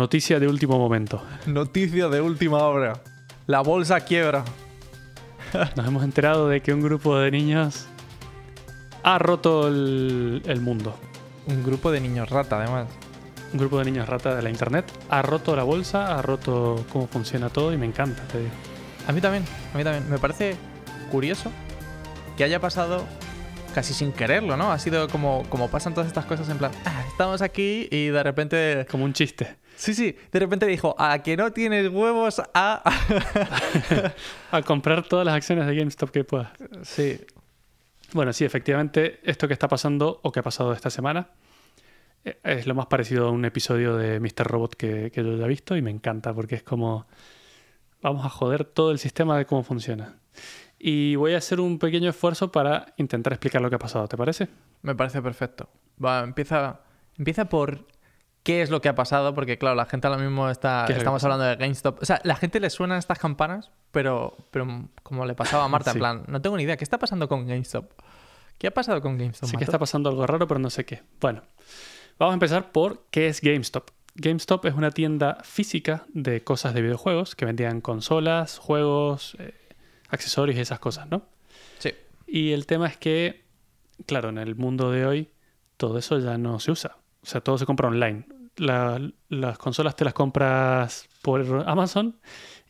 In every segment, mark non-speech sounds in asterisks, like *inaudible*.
Noticia de último momento. Noticia de última hora. La bolsa quiebra. Nos hemos enterado de que un grupo de niños ha roto el, el mundo. Un grupo de niños rata, además. Un grupo de niños rata de la internet ha roto la bolsa, ha roto cómo funciona todo y me encanta, te digo. A mí también, a mí también. Me parece curioso que haya pasado casi sin quererlo, ¿no? Ha sido como, como pasan todas estas cosas en plan, "Ah, estamos aquí y de repente... Como un chiste. Sí, sí, de repente dijo, a que no tienes huevos a... *laughs* A comprar todas las acciones de GameStop que puedas. sí, Bueno, sí, efectivamente, esto que está pasando o que ha pasado esta semana eh, es lo más parecido a un episodio de Mr. Robot que, que yo ya he visto y me encanta porque es como vamos a joder todo el sistema de cómo funciona. Y voy a hacer un pequeño esfuerzo para intentar explicar lo que ha pasado, ¿te parece? me parece perfecto. Va, empieza, empieza por qué es lo que ha pasado, porque claro, la gente ahora mismo está... ¿Qué es Estamos hablando de GameStop. O sea, la gente le suenan estas campanas, pero, pero como le pasaba a Marta, Sí. en plan, no tengo ni idea, ¿qué está pasando con GameStop? ¿Qué ha pasado con GameStop? Sí que está pasando algo raro, pero no sé qué. Bueno, vamos a empezar por qué es GameStop. GameStop es una tienda física de cosas de videojuegos que vendían consolas, juegos, eh, accesorios y esas cosas, ¿no? Sí. Y el tema es que, claro, en el mundo de hoy todo eso ya no se usa. O sea, todo se compra online. La- las consolas te las compras por Amazon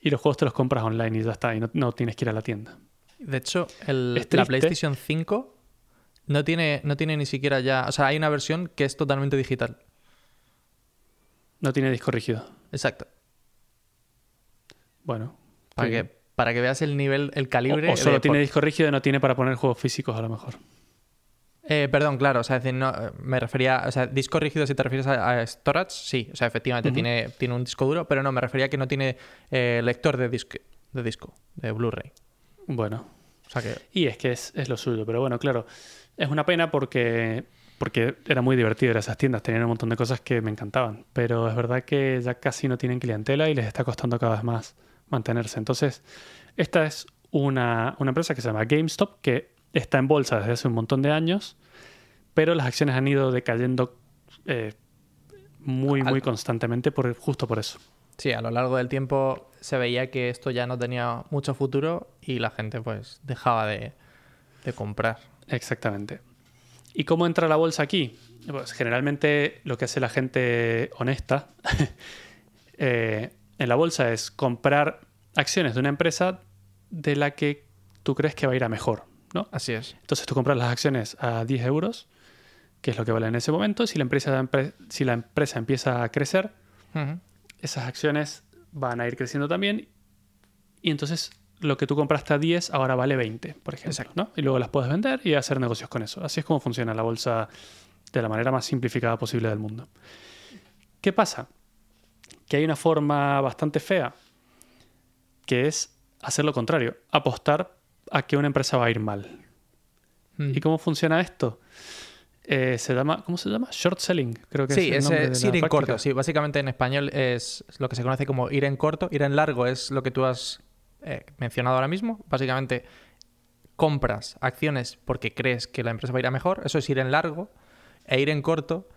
y los juegos te los compras online y ya está. Y no, no tienes que ir a la tienda. De hecho, el- la. PlayStation 5 no tiene, no tiene ni siquiera ya... O sea, hay una versión que es totalmente digital. No tiene disco rígido. Exacto. Bueno. Para, sí. que, para que veas el nivel, el calibre... o solo de tiene disco rígido y no tiene para poner juegos físicos a lo mejor. Eh, perdón, claro, o sea, decir, no, me refería, o sea, disco rígido si te refieres a, a storage, sí, o sea, efectivamente tiene, tiene un disco duro, pero no, me refería a que no tiene eh, lector de, disco de disco, de Blu-ray. Bueno. O sea que, Y es que es, es lo suyo. Pero bueno, claro. Es una pena porque, porque era muy divertido ir a esas tiendas. Tenían un montón de cosas que me encantaban. Pero es verdad que ya casi no tienen clientela y les está costando cada vez más mantenerse. Entonces, esta es una, una empresa que se llama GameStop, que está en bolsa desde hace un montón de años, pero las acciones han ido decayendo eh, muy, muy constantemente por, justo por eso. sí, a lo largo del tiempo se veía que esto ya no tenía mucho futuro y la gente pues dejaba de, de comprar. Exactamente. ¿Y cómo entra la bolsa aquí? Pues generalmente lo que hace la gente honesta *laughs* eh, en la bolsa es comprar acciones de una empresa de la que tú crees que va a ir a mejor, ¿no? Así es. Entonces tú compras las acciones a 10 euros, que es lo que vale en ese momento. Si la empresa, empre- si la empresa empieza a crecer, esas acciones van a ir creciendo también. Y entonces lo que tú compraste a 10 ahora vale 20, por ejemplo. Exacto. ¿no? Y luego las puedes vender y hacer negocios con eso. Así es como funciona la bolsa de la manera más simplificada posible del mundo. ¿Qué pasa? Que hay una forma bastante fea, que es hacer lo contrario, apostar a que una empresa va a ir mal. Mm. ¿Y cómo funciona esto? Eh, se llama, ¿Cómo se llama? Short selling, creo que Sí, es el es, eh, es la ir en práctica. corto. Sí, básicamente en español es lo que se conoce como ir en corto. Ir en largo es lo que tú has eh, mencionado ahora mismo. Básicamente compras acciones porque crees que la empresa va a ir a mejor. Eso es ir en largo. E ir en corto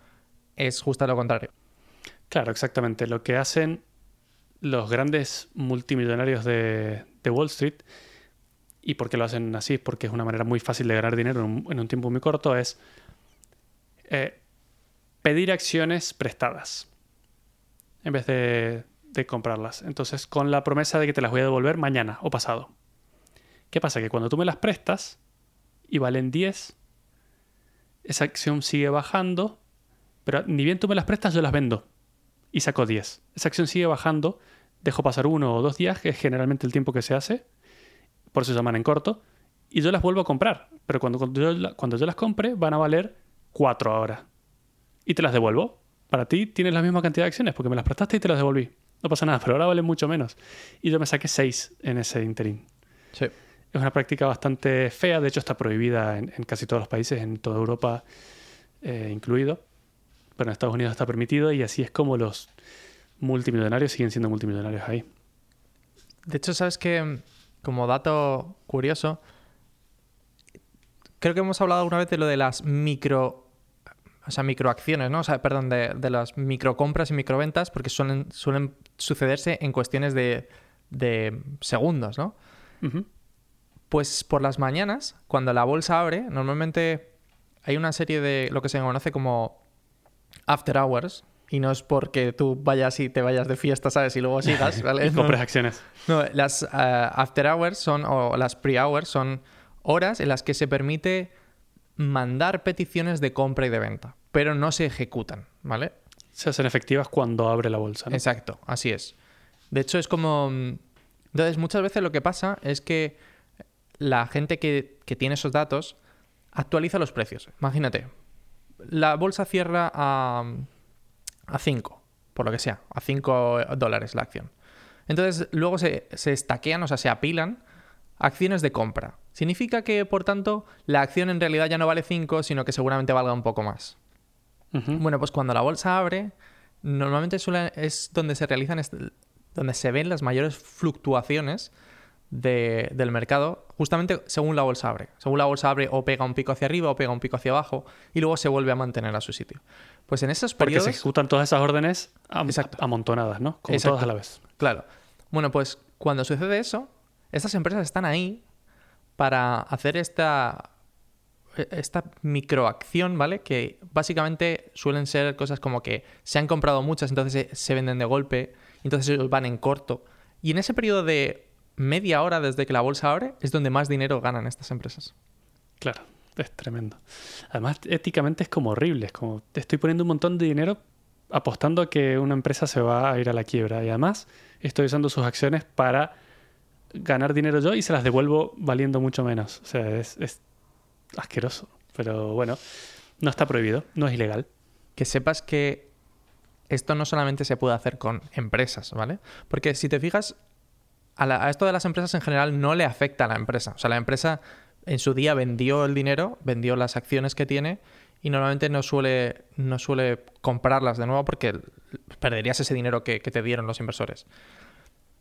es justo lo contrario. Claro, exactamente. Lo que hacen los grandes multimillonarios de, de Wall Street, y por qué lo hacen así, porque es una manera muy fácil de ganar dinero en un, tiempo muy corto, es eh, pedir acciones prestadas en vez de, de comprarlas. Entonces, con la promesa de que te las voy a devolver mañana o pasado. ¿Qué pasa? Que cuando tú me las prestas y valen 10, esa acción sigue bajando, pero ni bien tú me las prestas, yo las vendo y saco 10. Esa acción sigue bajando, dejo pasar uno o dos días, que es generalmente el tiempo que se hace, por eso se llaman en corto, y yo las vuelvo a comprar. Pero cuando, cuando, yo, la- cuando yo las compre, van a valer 4 ahora. Y te las devuelvo. Para ti tienes la misma cantidad de acciones, porque me las prestaste y te las devolví. No pasa nada, pero ahora valen mucho menos. Y yo me saqué 6 en ese interín. Sí. Es una práctica bastante fea, de hecho está prohibida en, en casi todos los países, en toda Europa eh, incluido, pero en Estados Unidos está permitido y así es como los multimillonarios siguen siendo multimillonarios ahí. De hecho, sabes que, como dato curioso, creo que hemos hablado alguna vez de lo de las micro. o sea, microacciones, ¿no? O sea, perdón, de, de las microcompras y microventas, porque suelen, suelen sucederse en cuestiones de, de segundos, ¿no? Pues por las mañanas, cuando la bolsa abre, normalmente hay una serie de lo que se conoce como after hours. Y no es porque tú vayas y te vayas de fiesta, ¿sabes? Y luego sigas, *laughs* ¿vale? Y No, compras acciones. no, las ah, after hours son, o las pre-hours son horas en las que se permite mandar peticiones de compra y de venta, pero no se ejecutan, ¿vale? Se hacen efectivas cuando abre la bolsa. ¿no? Exacto, así es. De hecho, es como... mm, Entonces, muchas veces lo que pasa es que la gente que, que tiene esos datos actualiza los precios. Imagínate, la bolsa cierra a, a 5, por lo que sea, a 5 dólares la acción. Entonces, luego se, se estaquean, o sea, se apilan acciones de compra. Significa que, por tanto, la acción en realidad ya no vale 5, sino que seguramente valga un poco más. Bueno, pues cuando la bolsa abre, normalmente suele- es donde se realizan, donde se ven las mayores fluctuaciones de- del mercado, justamente según la bolsa abre. Según la bolsa abre, o pega un pico hacia arriba o pega un pico hacia abajo, y luego se vuelve a mantener a su sitio. Pues en esos Porque periodos. se ejecutan todas esas órdenes am- Exacto. amontonadas, ¿no? Como Exacto. todas a la vez. Claro. Bueno, pues cuando sucede eso, estas empresas están ahí para hacer esta, esta microacción, ¿vale? Que básicamente suelen ser cosas como que se han comprado muchas, entonces se, se venden de golpe, entonces ellos van en corto. Y en ese periodo de media hora desde que la bolsa abre es donde más dinero ganan estas empresas. Claro, es tremendo. Además, éticamente es como horrible. Es como, te estoy poniendo un montón de dinero apostando a que una empresa se va a ir a la quiebra. Y además, estoy usando sus acciones para ganar dinero yo y se las devuelvo valiendo mucho menos. O sea, es, es asqueroso. Pero bueno, no está prohibido, no es ilegal. que sepas que esto no solamente se puede hacer con empresas, ¿vale? Porque si te fijas, a, la- a esto de las empresas en general no le afecta a la empresa. O sea, la empresa en su día vendió el dinero, vendió las acciones que tiene y normalmente no suele, no suele comprarlas de nuevo porque perderías ese dinero que, que te dieron los inversores.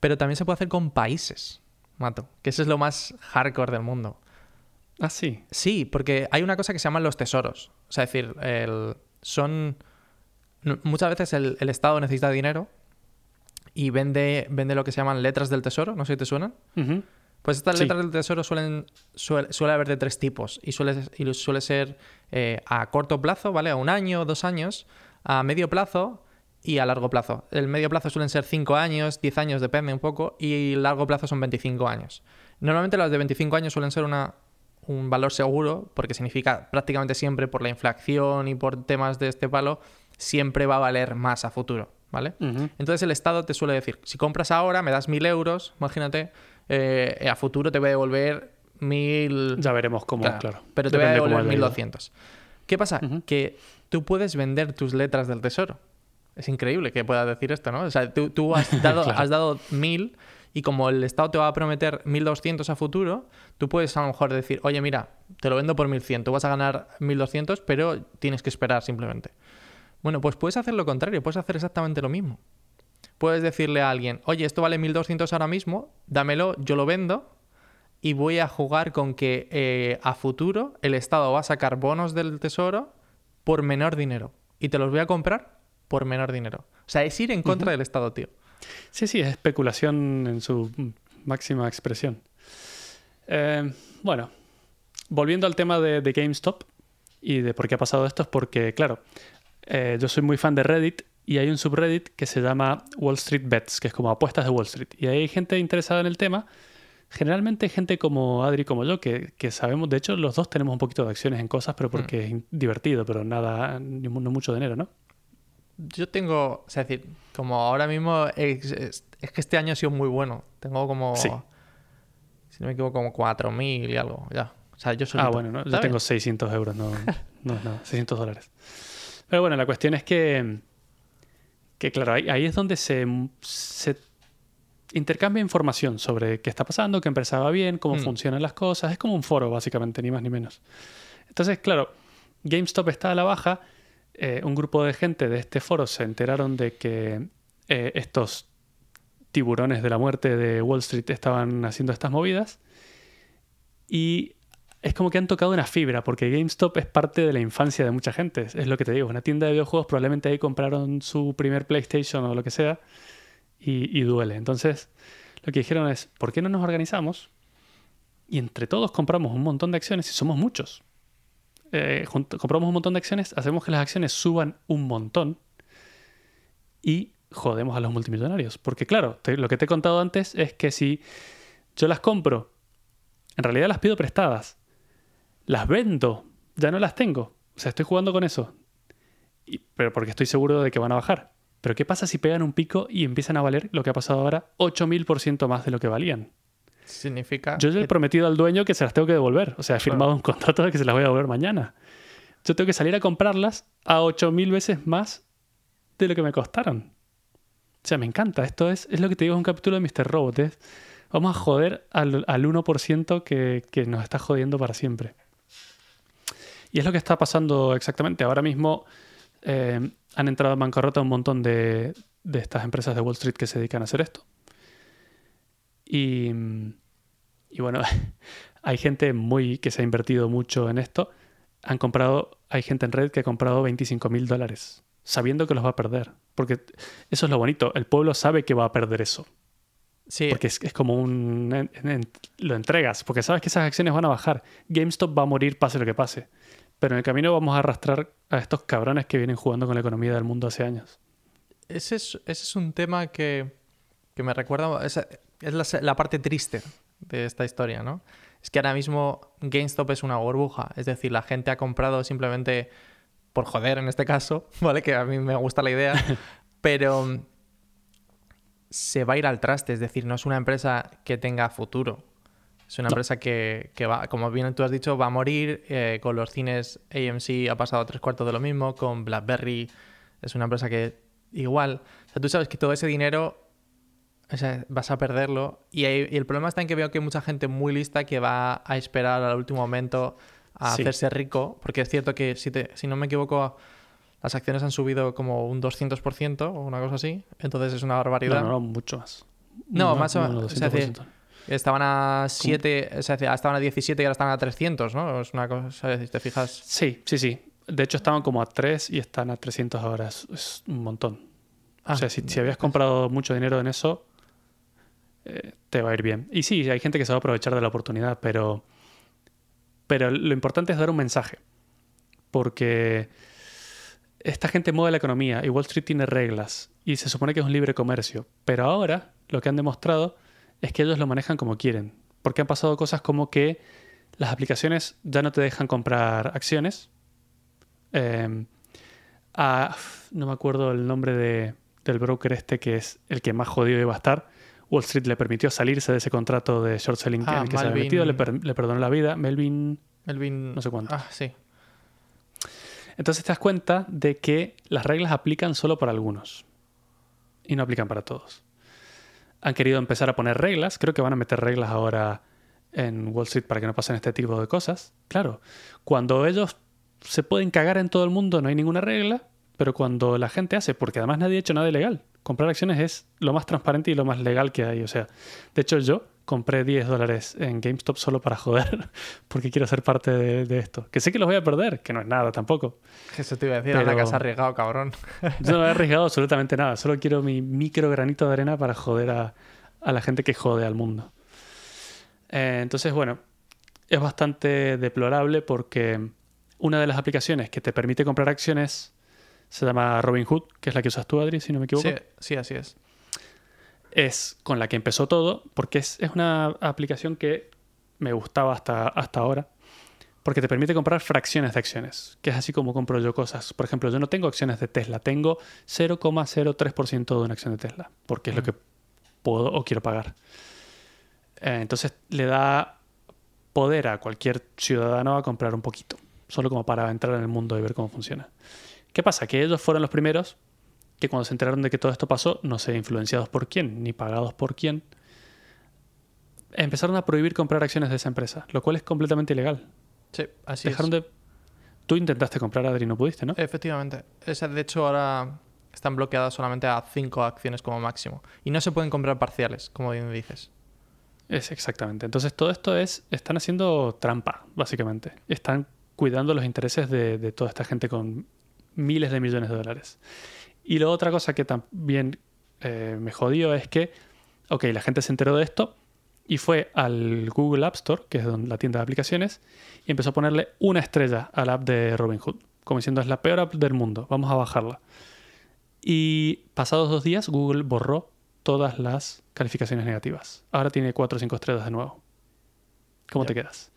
Pero también se puede hacer con países, Mato, que eso es lo más hardcore del mundo. Ah, sí. Sí, porque hay una cosa que se llaman los tesoros. O sea, es decir, el- son. Muchas veces el, el Estado necesita dinero y vende, vende lo que se llaman letras del tesoro, no sé si te suenan. Pues estas Sí. letras del tesoro suelen, suele, suele haber de tres tipos y suele, y suele ser eh, a corto plazo, ¿vale? A un año, dos años, a medio plazo y a largo plazo. El medio plazo suelen ser cinco años, 10 años, depende un poco, y el largo plazo son 25 años. Normalmente las de 25 años suelen ser una, un valor seguro porque significa prácticamente siempre por la inflación y por temas de este palo, siempre va a valer más a futuro, ¿vale? Entonces el Estado te suele decir, si compras ahora, me das mil euros, imagínate, eh, a futuro te voy a devolver mil... Ya veremos cómo, claro. Claro, Pero te voy a devolver haya ido. 1200. ¿Qué pasa? Que tú puedes vender tus letras del tesoro. Es increíble que puedas decir esto, ¿no? O sea, tú, tú has, *laughs* dado, Claro. has dado 1000 y como el Estado te va a prometer 1200 a futuro, tú puedes a lo mejor decir, oye, mira, te lo vendo por 1100, tú vas a ganar 1200, pero tienes que esperar simplemente. Bueno, pues puedes hacer lo contrario, puedes hacer exactamente lo mismo. Puedes decirle a alguien, oye, esto vale 1200 ahora mismo, dámelo, yo lo vendo y voy a jugar con que eh, a futuro el Estado va a sacar bonos del tesoro por menor dinero y te los voy a comprar por menor dinero. O sea, es ir en contra del Estado, tío. Sí, sí, es especulación en su máxima expresión. Eh, bueno, volviendo al tema de, de GameStop y de por qué ha pasado esto, es porque, claro, eh, yo soy muy fan de Reddit y hay un subreddit que se llama Wall Street Bets, que es como apuestas de Wall Street. Y ahí hay gente interesada en el tema. Generalmente gente como Adri, como yo, que, que sabemos, de hecho, los dos tenemos un poquito de acciones en cosas, pero porque es in- divertido, pero nada, no mucho dinero, ¿no? Yo tengo, o sea, es decir, como ahora mismo es, es- es que este año ha sido muy bueno. Tengo como, Sí. si no me equivoco, como 4.000 y algo, ya. O sea, yo Ah, solito. bueno, ¿no? Yo tengo bien. 600 euros, no, no es nada, 600 dólares. Pero bueno, la cuestión es que, que claro, ahí, ahí es donde se, se intercambia información sobre qué está pasando, qué empresa va bien, cómo Mm. funcionan las cosas. Es como un foro, básicamente, ni más ni menos. Entonces, claro, GameStop está a la baja. eh, un grupo de gente de este foro se enteraron de que eh, estos tiburones de la muerte de Wall Street estaban haciendo estas movidas. Y es como que han tocado una fibra, porque GameStop es parte de la infancia de mucha gente. Es lo que te digo, una tienda de videojuegos, probablemente ahí compraron su primer PlayStation o lo que sea, y, duele. Entonces, lo que dijeron es, ¿por qué no nos organizamos? Y entre todos compramos un montón de acciones, y somos muchos. Eh, compramos un montón de acciones, hacemos que las acciones suban un montón y jodemos a los multimillonarios. Porque claro, lo que te he contado antes es que si yo las compro, en realidad las pido prestadas, las vendo, ya no las tengo. O sea, estoy jugando con eso. pero porque estoy seguro de que van a bajar. Pero ¿qué pasa si pegan un pico y empiezan a valer lo que ha pasado ahora 8000% más de lo que valían? Significa. Yo le he prometido al dueño que se las tengo que devolver. O sea, he firmado un contrato de que se las voy a devolver mañana. Yo tengo que salir a comprarlas a 8000 veces más de lo que me costaron. O sea, me encanta. Esto es, es lo que te digo, es un capítulo de Mr. Robot. vamos a joder al, al 1% que, que nos está jodiendo para siempre. Y es lo que está pasando exactamente. Ahora mismo eh, han entrado en bancarrota un montón de, de, estas empresas de Wall Street que se dedican a hacer esto. Y, y bueno, *laughs* hay gente muy que se ha invertido mucho en esto. Han comprado, hay gente en red que ha comprado 25 mil dólares, sabiendo que los va a perder. Porque eso es lo bonito, el pueblo sabe que va a perder eso. Sí. Porque es, es como un... lo entregas, porque sabes que esas acciones van a bajar. GameStop va a morir pase lo que pase. Pero en el camino vamos a arrastrar a estos cabrones que vienen jugando con la economía del mundo hace años. Ese es, ese es un tema que, que me recuerda... Es, es la, parte triste de esta historia, ¿no? Es que ahora mismo GameStop es una burbuja. Es decir, la gente ha comprado simplemente por joder en este caso, *laughs* ¿vale? Que a mí me gusta la idea. *laughs* pero se va a ir al traste. Es decir, no es una empresa que tenga futuro. Es una empresa que, va, como bien tú has dicho, va a morir. Eh, con los cines AMC ha pasado tres cuartos de lo mismo. Con BlackBerry es una empresa que igual. O sea, tú sabes que todo ese dinero vas a perderlo. Y, el problema está en que veo que hay mucha gente muy lista que va a esperar al último momento a hacerse rico. Porque es cierto que, si, si no me equivoco, las acciones han subido como un 200% o una cosa así. Entonces es una barbaridad. No, no, mucho más. No, más o menos. Estaban a 7, o sea, estaban a 17 y ahora están a 300, ¿no? Es una cosa, si te fijas. Sí, sí, sí. De hecho, estaban como a 3 y están a 300 ahora. Es, un montón. o sea, ah, si, si, habías comprado mucho dinero en eso, eh, te va a ir bien. Y sí, hay gente que se va a aprovechar de la oportunidad, pero, pero lo importante es dar un mensaje. Porque esta gente mueve la economía y Wall Street tiene reglas y se supone que es un libre comercio. Pero ahora lo que han demostrado es que ellos lo manejan como quieren. Porque han pasado cosas como que las aplicaciones ya no te dejan comprar acciones. Em, no me acuerdo el nombre de, del broker este que es el que más jodido iba a estar. Wall Street le permitió salirse de ese contrato de short selling en ah, el que se había metido, le, perdonó la vida. Melvin. Melvin. No sé cuánto. Ah, sí. Entonces te das cuenta de que las reglas aplican solo para algunos y no aplican para todos han querido empezar a poner reglas. Creo que van a meter reglas ahora en Wall Street para que no pasen este tipo de cosas. Claro, cuando ellos se pueden cagar en todo el mundo no hay ninguna regla, pero cuando la gente hace, porque además nadie ha hecho nada ilegal, comprar acciones es lo más transparente y lo más legal que hay. O sea, de hecho yo compré 10 dólares en GameStop solo para joder, *laughs* porque quiero ser parte de, esto. Que sé que los voy a perder, que no es nada tampoco. Eso te iba a decir, Pero... que has arriesgado, cabrón. *laughs* yo no he arriesgado absolutamente nada, solo quiero mi micro granito de arena para joder a, la gente que jode al mundo. Eh, entonces, bueno, es bastante deplorable porque una de las aplicaciones que te permite comprar acciones se llama Robinhood, que es la que usas tú, Adri, si no me equivoco. Sí, sí así es es con la que empezó todo, porque es, una aplicación que me gustaba hasta, hasta ahora, porque te permite comprar fracciones de acciones, que es así como compro yo cosas. Por ejemplo, yo no tengo acciones de Tesla, tengo 0,03% de una acción de Tesla, porque es lo que puedo o quiero pagar. Eh, entonces le da poder a cualquier ciudadano a comprar un poquito, solo como para entrar en el mundo y ver cómo funciona. ¿Qué pasa? Que ellos fueron los primeros que cuando se enteraron de que todo esto pasó, no sé, influenciados por quién, ni pagados por quién, empezaron a prohibir comprar acciones de esa empresa, lo cual es completamente ilegal. Sí, así es. de... Tú intentaste comprar, Adri, no pudiste, ¿no? Efectivamente. Esa, de hecho, ahora están bloqueadas solamente a cinco acciones como máximo. Y no se pueden comprar parciales, como bien dices. Es exactamente. Entonces todo esto es, están haciendo trampa, básicamente. Están cuidando los intereses de, de toda esta gente con miles de millones de dólares. Y la otra cosa que también eh, me jodió es que, ok, la gente se enteró de esto y fue al Google App Store, que es donde- la tienda de aplicaciones, y empezó a ponerle una estrella a la app de Robinhood, como diciendo es la peor app del mundo, vamos a bajarla. Y pasados dos días, Google borró todas las calificaciones negativas. Ahora tiene 4 o 5 estrellas de nuevo. ¿Cómo te quedas?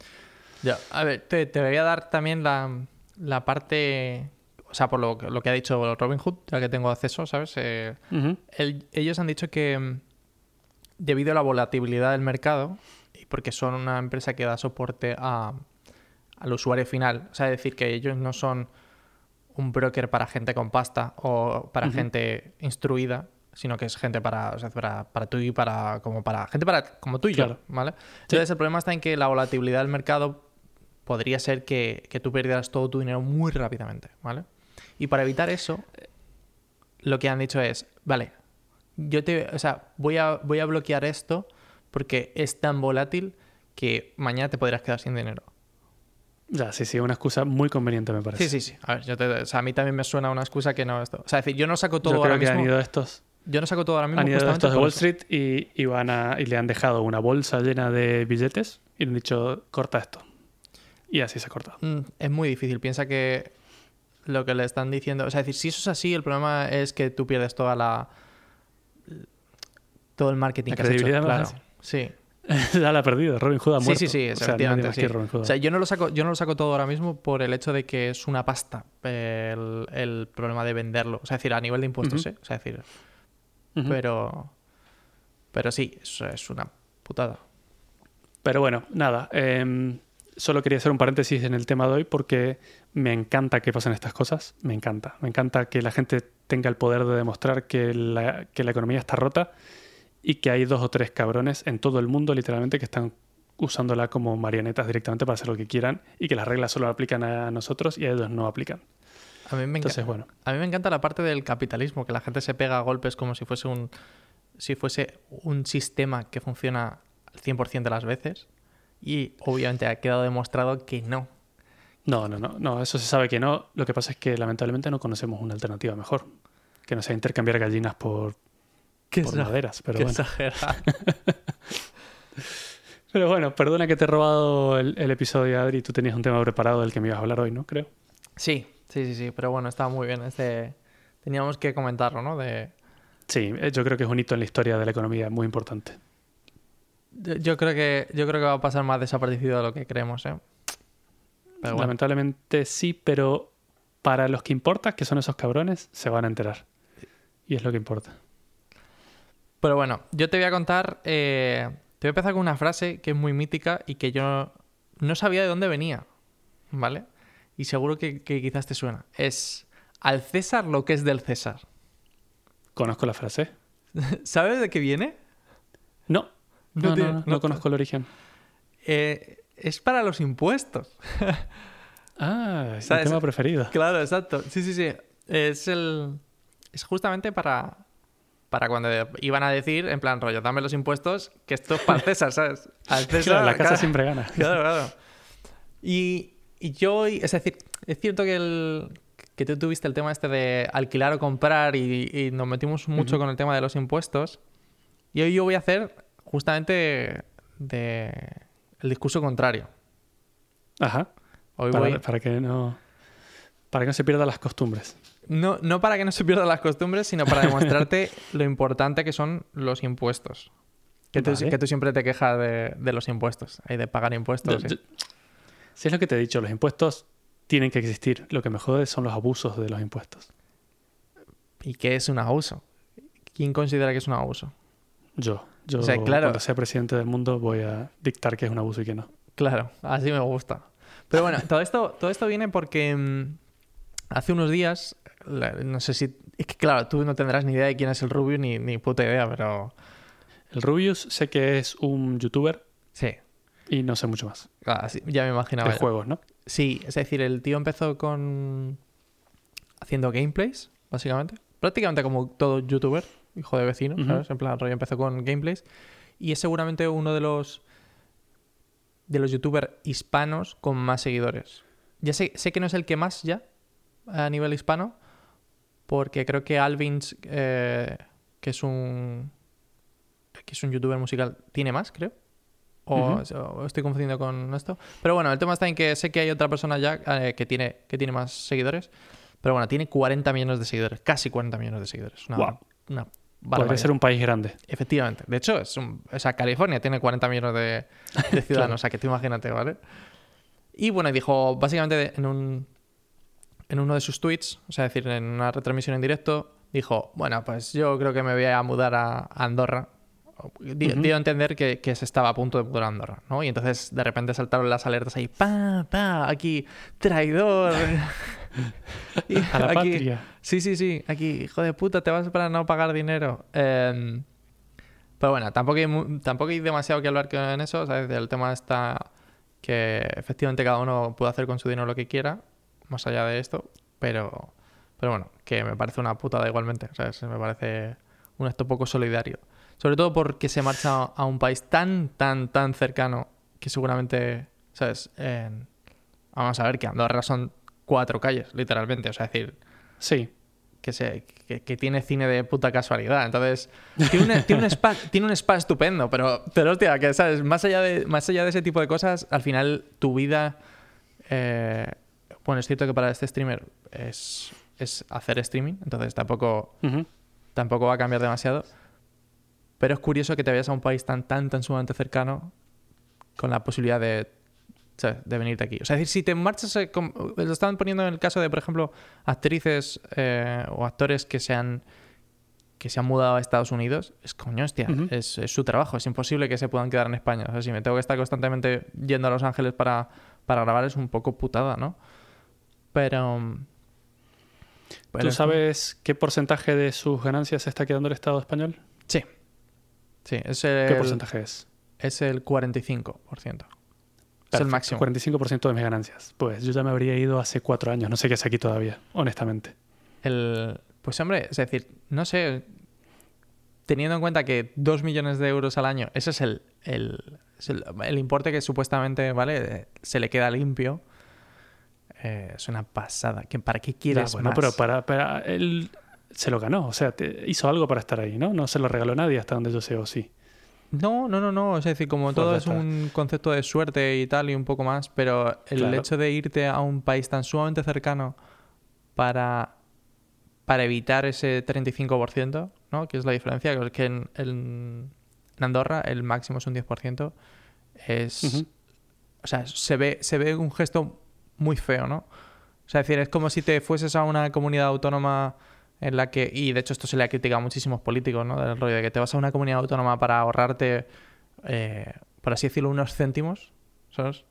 Ya, a ver, te, te voy a dar también la, la parte, o sea, por lo, que- lo que ha dicho Robinhood, ya que tengo acceso, ¿sabes? Eh, el- ellos han dicho que mm, debido a la volatilidad del mercado, y porque son una empresa que da soporte a, al usuario final, o sea, es decir, que ellos no son un broker para gente con pasta o para gente instruida, sino que es gente para, o sea, para, para tú y para como para gente para como tú y yo. ¿vale? Entonces el problema está en que la volatilidad del mercado podría ser que, que tú perdieras todo tu dinero muy rápidamente, ¿vale? Y para evitar eso, lo que han dicho es, vale, yo te, o sea, voy a, voy a bloquear esto porque es tan volátil que mañana te podrías quedar sin dinero. Ya, sí, sí, una excusa muy conveniente me parece. Sí, sí, sí. A ver, yo te- o sea, a mí también me suena una excusa que no esto. O sea, es decir, yo no saco todo Yo ahora creo que mismo. han ido estos, Yo no saco todo ahora mismo. han ido estos de Wall. Street y, y van a, y le han dejado una bolsa llena de billetes y le han dicho, corta esto. Y así se ha cortado. Mm, es muy difícil. Piensa que lo que le están diciendo. O sea, es decir, si eso es así, el problema es que tú pierdes toda la. Todo el marketing La que has hecho. credibilidad, Claro. más. Sí. *laughs* ya la ha perdido, Robin Hood ha Sí, muerto. sí, sí, o sea, efectivamente, nadie más sí. O sea, yo no lo saco, yo no lo saco todo ahora mismo por el hecho de que es una pasta eh, el, el problema de venderlo. O sea, es decir, a nivel de impuestos, Ujú. ¿eh? O sea, es decir, pero. Pero sí, eso es una putada. Pero bueno, nada. em, solo quería hacer un paréntesis en el tema de hoy porque me encanta que pasen estas cosas. Me encanta. Me encanta que la gente tenga el poder de demostrar que la, que la economía está rota y que hay dos o tres cabrones en todo el mundo, literalmente, que están usándola como marionetas directamente para hacer lo que quieran y que las reglas solo aplican a nosotros y a ellos no aplican. A mí me encanta. Entonces, bueno. A mí me encanta la parte del capitalismo, que la gente se pega a golpes como si fuese un, si fuese un sistema que funciona al 100% de las veces. Y obviamente ha quedado demostrado que no. No, no, no, no, eso se sabe que no. Lo que pasa es que lamentablemente no conocemos una alternativa mejor. Que no sea intercambiar gallinas por, Qué por exa- maderas. Pero qué bueno. *laughs* Pero bueno, perdona que te he robado el, el episodio, Adri. Tú tenías un tema preparado del que me ibas a hablar hoy, ¿no? Creo. Sí, sí, sí, sí. Pero bueno, estaba muy bien. Este... Teníamos que comentarlo, ¿no? De... Sí, eh, yo creo que es un hito en la historia de la economía muy importante. Yo creo que yo creo que va a pasar más desaparecido de lo que creemos, ¿eh? Pero bueno. Lamentablemente sí, pero para los que importa, que son esos cabrones, se van a enterar. Y es lo que importa. Pero bueno, yo te voy a contar. eh, te voy a empezar con una frase que es muy mítica y que yo no sabía de dónde venía. ¿Vale? Y seguro que, que quizás te suena. Es al César lo que es del César. ¿Conozco la frase? *laughs* ¿Sabes de qué viene? No. No conozco el origen. Eh, es para los impuestos. *laughs* Ah, es ¿Sabes? mi tema preferido. Claro, exacto. Sí, sí, sí. Es el. Es justamente para. Para cuando iban a decir, en plan rollo, dame los impuestos, que esto es para el César, ¿sabes? Al *laughs* César. Claro, la casa claro. siempre gana. Claro, claro. Y, y yo, es decir, es cierto que, el, que tú tuviste el tema este de alquilar o comprar y, y nos metimos mucho con el tema de los impuestos. Y hoy yo voy a hacer justamente de el discurso contrario. Ajá. Hoy Para, voy, para que no. Para que no se pierdan las costumbres. no, no para que no se pierdan las costumbres, sino para demostrarte *laughs* lo importante que son los impuestos. Que tú, que tú siempre te quejas de, de los impuestos, y de pagar impuestos. Yo- sí. yo- si es lo que te he dicho, los impuestos tienen que existir. Lo que me jode son los abusos de los impuestos. ¿Y qué es un abuso? ¿Quién considera que es un abuso? Yo. Yo, O sea, claro. cuando sea presidente del mundo, voy a dictar qué es un abuso y qué no. Claro, así me gusta. Pero bueno, todo esto, todo esto viene porque mm, hace unos días, la- no sé si... Es que claro, tú no tendrás ni idea de quién es el Rubio ni, ni puta idea, pero... El Rubius sé que es un youtuber Sí, y no sé mucho más. ah, sí, ya me imaginaba. de juegos, ¿no? Sí, es decir, el tío empezó con... haciendo gameplays, básicamente. Prácticamente como todo youtuber, hijo de vecino. ¿sabes? En plan, rollo empezó con gameplays. y es seguramente uno de los de los youtubers hispanos con más seguidores. Ya sé, sé que no es el que más ya a nivel hispano, porque creo que Alvins, eh, que es un que es un youtuber musical, tiene más, creo. O, o estoy confundiendo con esto. Pero bueno, el tema está en que sé que hay otra persona ya eh, que, tiene, que tiene más seguidores. Pero bueno, tiene 40 millones de seguidores, casi 40 millones de seguidores. Una Podría barbaridad. ser un país grande. Efectivamente. De hecho, es un, o sea, California tiene 40 millones de, de *laughs* ciudadanos. O sea, que tú imagínate, ¿vale? Y bueno, y dijo, básicamente en un en uno de sus tweets, o sea, decir, en una retransmisión en directo, dijo, bueno, pues yo creo que me voy a mudar a Andorra. Dio a entender que, que se estaba a punto de mudar a Andorra, ¿no? Y entonces de repente saltaron las alertas ahí, pa, pa, aquí, traidor. *laughs* *laughs* Y A la aquí- patria. Sí, sí, sí. Aquí, hijo de puta, te vas para no pagar dinero. Eh, pero bueno, tampoco hay, tampoco hay demasiado que hablar con eso. ¿sabes? El tema está que efectivamente cada uno puede hacer con su dinero lo que quiera, más allá de esto. Pero, pero bueno, que me parece una putada igualmente. ¿sabes? Me parece un acto poco solidario. Sobre todo porque se marcha a un país tan, tan, tan cercano que seguramente, ¿sabes? En- vamos a ver que Andorra son cuatro calles, literalmente. O sea, es decir, Sí. que, se, que, que tiene cine de puta casualidad. Entonces, *laughs* tiene, un- tiene un, spa, tiene un spa estupendo, pero, pero hostia, que sabes, más allá, de, más allá de ese tipo de cosas, al final tu vida. eh, bueno, es cierto que para este streamer es, es hacer streaming, entonces tampoco, Ujú. tampoco va a cambiar demasiado. Pero es curioso que te vayas a un país tan, tan, tan sumamente cercano con la posibilidad de, ¿sabes? de venirte aquí. O sea, es decir, si te marchas, eh, com- lo estaban poniendo en el caso de, por ejemplo, actrices eh, o actores que se han que se han mudado a Estados Unidos, es coño, hostia, Ujú. es, es su trabajo, es imposible que se puedan quedar en España. O sea, si me tengo que estar constantemente yendo a Los Ángeles para, para grabar es un poco putada, ¿no? Pero... pero ¿Tú es- sabes qué porcentaje de sus ganancias se está quedando el Estado español? Sí. Sí, es ¿Qué porcentaje es? es el 45%. Es el máximo. 45% de mis ganancias. Pues yo ya me habría ido hace cuatro años. No sé qué hace aquí todavía, honestamente. El, pues hombre, es decir, no sé, teniendo en cuenta que 2 millones de euros al año, ese es el, el, el, importe que supuestamente, ¿vale? eh, Se le queda limpio. eh, es una pasada. ¿Que ¿Para qué Ya, quieres bueno, más? pero para, para él se lo ganó. O sea, te- hizo algo para estar ahí, ¿no? No se lo regaló nadie hasta donde yo sé, o sí. No, no, no, no. Es decir, como todo es un concepto de suerte y tal y un poco más, pero el Claro. hecho de irte a un país tan sumamente cercano para, para evitar ese 35%, ¿no? Que es la diferencia, que en, en- Andorra el máximo es un 10%, es... O sea, se ve, se ve un gesto muy feo, ¿no? O sea, es decir, es como si te fueses a una comunidad autónoma en la que, y de hecho esto se le ha criticado a muchísimos políticos, ¿no? Del rollo de que te vas a una comunidad autónoma para ahorrarte, eh, por así decirlo, unos céntimos, ¿sabes?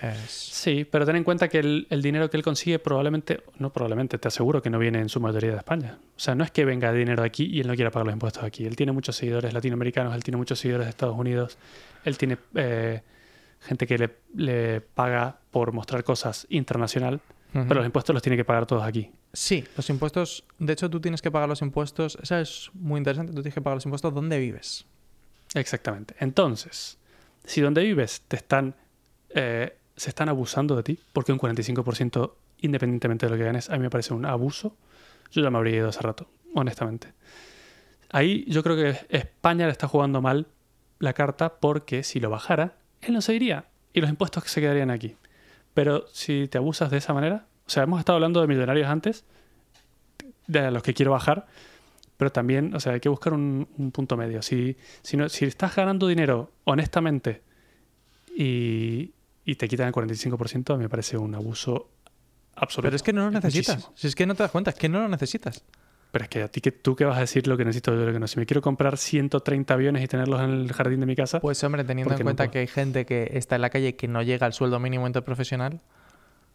Es... Sí, pero ten en cuenta que el, el dinero que él consigue probablemente, no probablemente, te aseguro que no viene en su mayoría de España. O sea, no es que venga dinero de aquí y él no quiera pagar los impuestos aquí. Él tiene muchos seguidores latinoamericanos, él tiene muchos seguidores de Estados Unidos, él tiene eh, gente que le, le paga por mostrar cosas internacional, Pero los impuestos los tiene que pagar todos aquí. Sí, los impuestos, de hecho tú tienes que pagar los impuestos, eso es muy interesante, tú tienes que pagar los impuestos donde vives. Exactamente. Entonces, si donde vives te están, eh, se están abusando de ti, porque un 45% independientemente de lo que ganes, a mí me parece un abuso, yo ya me habría ido hace rato, honestamente. Ahí yo creo que España le está jugando mal la carta porque si lo bajara, él no se iría y los impuestos se quedarían aquí. Pero si te abusas de esa manera, o sea, hemos estado hablando de millonarios antes, de los que quiero bajar, pero también, o sea, hay que buscar un, un punto medio. Si, si, no- si estás ganando dinero honestamente y, y te quitan el 45%, a mí me parece un abuso absoluto. Pero es que no lo necesitas. Muchísimo. Si es que no te das cuenta, es que no lo necesitas. Pero es que a ti, que ¿tú qué vas a decir lo que necesito yo lo que no? Si me quiero comprar 130 aviones y tenerlos en el jardín de mi casa, Pues hombre, teniendo ¿Por en no cuenta puedo? que hay gente que está en la calle que no llega al sueldo mínimo interprofesional.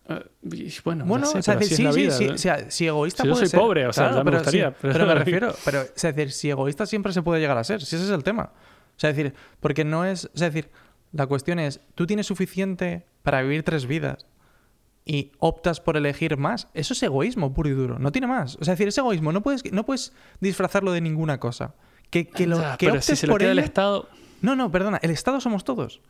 eh, y bueno, Bueno, sé, o sea, decir, sí, sí, sí, ¿no? o sea, si egoísta Si yo puede soy ser- pobre, o sea, ya me pero gustaría, sí, pero- pero me *laughs* refiero, pero es decir, si egoísta siempre se puede llegar a ser, si ese es el tema. O sea, decir, porque no es, o sea, es decir, la cuestión es, tú tienes suficiente para vivir tres vidas y optas por elegir más, eso es egoísmo puro y duro, no tiene más. O sea, es decir, es egoísmo, no puedes, no puedes disfrazarlo de ninguna cosa. Que, que lo Ya, que pero optes si se lo por queda el Estado, No, no, perdona, el Estado somos todos.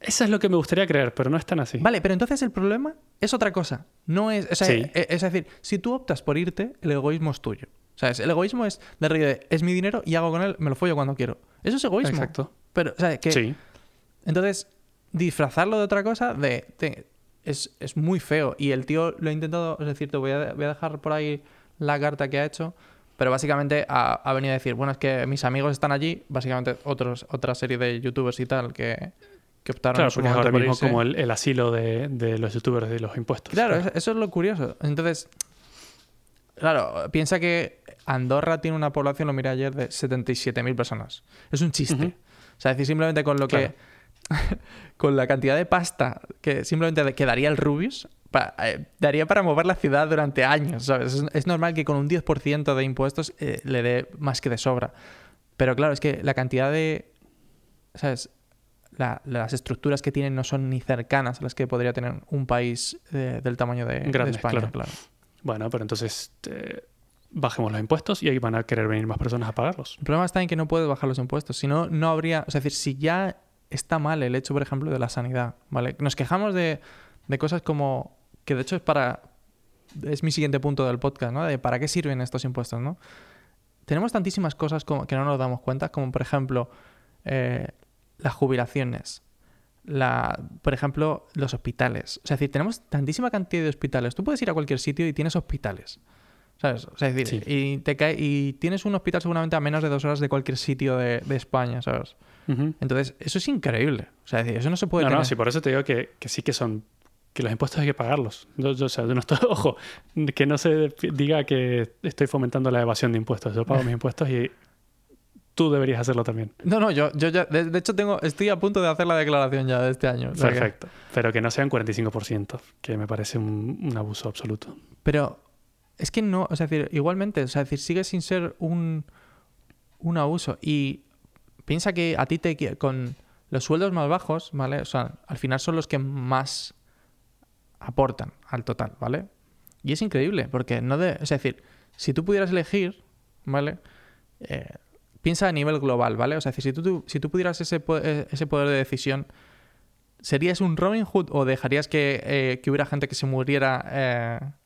Eso es lo que me gustaría creer, pero no es tan así. Vale, pero entonces el problema es otra cosa. No es. O sea, Sí. e- es decir, si tú optas por irte, el egoísmo es tuyo. ¿Sabes? El egoísmo es de rollo de, es mi dinero y hago con él, me lo follo cuando quiero. Eso es egoísmo. Exacto. Pero, o sea, que. Sí. Entonces, disfrazarlo de otra cosa de, de- es, es muy feo. Y el tío lo ha intentado, es decir, te voy a, voy a dejar por ahí la carta que ha hecho. Pero básicamente ha, ha venido a decir, bueno, es que mis amigos están allí, básicamente otros, otra serie de youtubers y tal que, que optaron Claro, porque ahora por mismo irse. como el, el asilo de, de los youtubers de los impuestos. Claro, eso, eso es lo curioso. Entonces, claro, piensa que Andorra tiene una población, lo miré ayer, de 77.000 personas. Es un chiste. O sea, es decir, simplemente con lo que... *laughs* con la cantidad de pasta que simplemente que daría el Rubius, eh, daría para mover la ciudad durante años, ¿sabes? Es, es normal que con un 10% de impuestos eh, le dé más que de sobra. Pero claro, es que la cantidad de... ¿Sabes? La- las estructuras que tienen no son ni cercanas a las que podría tener un país eh, del tamaño de, de Grandes, España, claro. claro. Bueno, pero entonces bajemos los impuestos y ahí van a querer venir más personas a pagarlos. El problema está en que no puedes bajar los impuestos. Si no, no habría. O sea, es decir, si ya está mal el hecho, por ejemplo, de la sanidad, ¿vale? Nos quejamos de, de cosas como. que de hecho es para. Es mi siguiente punto del podcast, ¿no? De para qué sirven estos impuestos, ¿no? Tenemos tantísimas cosas como, que no nos damos cuenta, como por ejemplo eh, las jubilaciones, la, por ejemplo, los hospitales. O sea, es decir, tenemos tantísima cantidad de hospitales. Tú puedes ir a cualquier sitio y tienes hospitales. ¿Sabes? O sea, es decir, Sí. y, te cae, y tienes un hospital seguramente a menos de dos horas de cualquier sitio de, de España, ¿sabes? Entonces, eso es increíble. O sea, es decir, eso no se puede No, tener. no, sí, por eso te digo que, que sí que son. que los impuestos hay que pagarlos. Yo, yo, o sea, yo no estoy. *laughs* Ojo, que no se diga que estoy fomentando la evasión de impuestos. Yo pago mis *laughs* impuestos y tú deberías hacerlo también. No, no, yo, yo ya, de, de hecho tengo, estoy a punto de hacer la declaración ya de este año. que- Perfecto. Pero que no sean 45%, que me parece un, un abuso absoluto. Pero es que no, o sea, decir, igualmente, o sea, decir, sigue sin ser un, un abuso. Y piensa que a ti te con los sueldos más bajos, ¿vale? O sea, al final son los que más aportan al total, ¿vale? Y es increíble, porque no de. O sea, es decir, si tú pudieras elegir, ¿vale? Eh, piensa a nivel global, ¿vale? O sea, decir, si tú, si tú pudieras ese, eh, ese poder de decisión, ¿serías un Robin Hood o dejarías que, eh, que hubiera gente que se muriera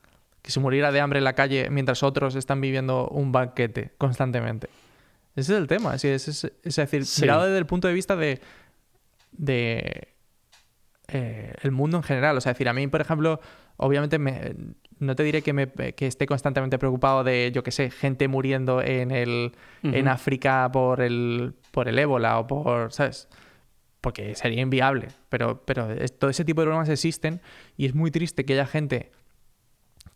que se muriera de hambre en la calle mientras otros están viviendo un banquete constantemente? Ese es el tema. Es, es- es- es decir, Sí. mirado desde el punto de vista de, de eh, el mundo en general. O sea, decir, a mí, por ejemplo, obviamente me- no te diré que, me, que esté constantemente preocupado de, yo qué sé, gente muriendo en el en. África por el por el ébola o por, ¿sabes? Porque sería inviable. Pero, pero todo ese tipo de problemas existen y es muy triste que haya gente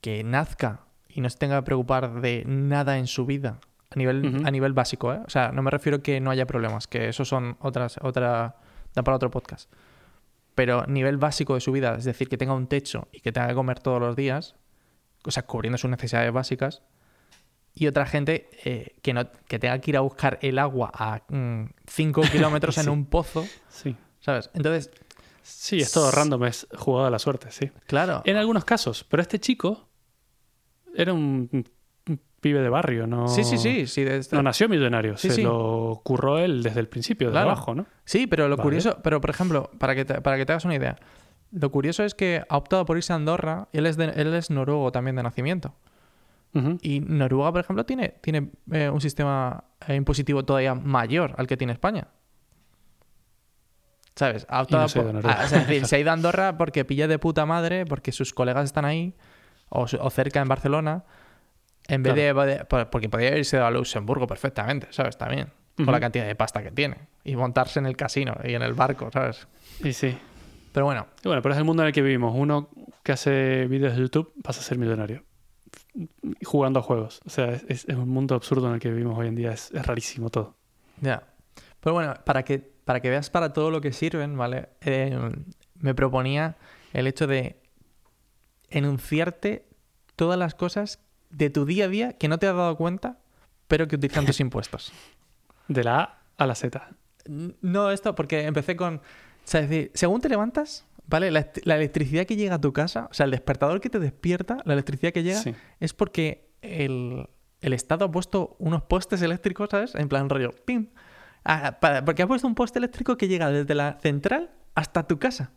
que nazca y no se tenga que preocupar de nada en su vida a nivel, a nivel básico, ¿eh? O sea, no me refiero que no haya problemas, que eso son otras, otra, da para otro podcast. Pero nivel básico de su vida, es decir, que tenga un techo y que tenga que comer todos los días, o sea, cubriendo sus necesidades básicas, y otra gente eh, que, no, que tenga que ir a buscar el agua a 5 *laughs* kilómetros en un pozo, Sí. ¿sabes? Entonces, Sí, es todo random, es jugada a la suerte, sí. claro. En algunos casos, pero este chico era un, pibe de barrio, no, Sí, sí, sí. sí, no nació millonario, Sí, se sí. lo curró él desde el principio, de Claro. abajo, ¿no? Sí, pero lo Vale. curioso, pero por ejemplo, para que, te, para que te hagas una idea, lo curioso es que ha optado por irse a Andorra, él es, de- él es noruego también de nacimiento. Y Noruega, por ejemplo, tiene, tiene eh, un sistema eh, impositivo todavía mayor al que tiene España. ¿Sabes? Ha optado no por- Noruega. ah, es decir, *laughs* se ha ido a Andorra porque pilla de puta madre, porque sus colegas están ahí, o, cerca en Barcelona, en vez de, de- por- Porque podría irse a Luxemburgo perfectamente, ¿sabes? También. Con la cantidad de pasta que tiene. Y montarse en el casino y en el barco, ¿sabes? Y sí. Pero bueno, Y bueno, pero es el mundo en el que vivimos. Uno que hace vídeos de YouTube pasa a ser millonario. Jugando a juegos. O sea, es, un mundo absurdo en el que vivimos hoy en día. Es, es rarísimo todo. ya. Pero bueno, para que, para que veas para todo lo que sirven, ¿vale? Eh, me proponía el hecho de enunciarte todas las cosas de tu día a día que no te has dado cuenta, pero que utilizan tus *laughs* impuestos. De la A a la Z. No, esto porque empecé con. O sea, es decir, según te levantas, ¿vale? La, la electricidad que llega a tu casa, o sea, el despertador que te despierta, la electricidad que llega, Sí. es porque el, el Estado ha puesto unos postes eléctricos, ¿sabes? En plan rollo, ¡pim! Ah, para- porque ha puesto un poste eléctrico que llega desde la central hasta tu casa.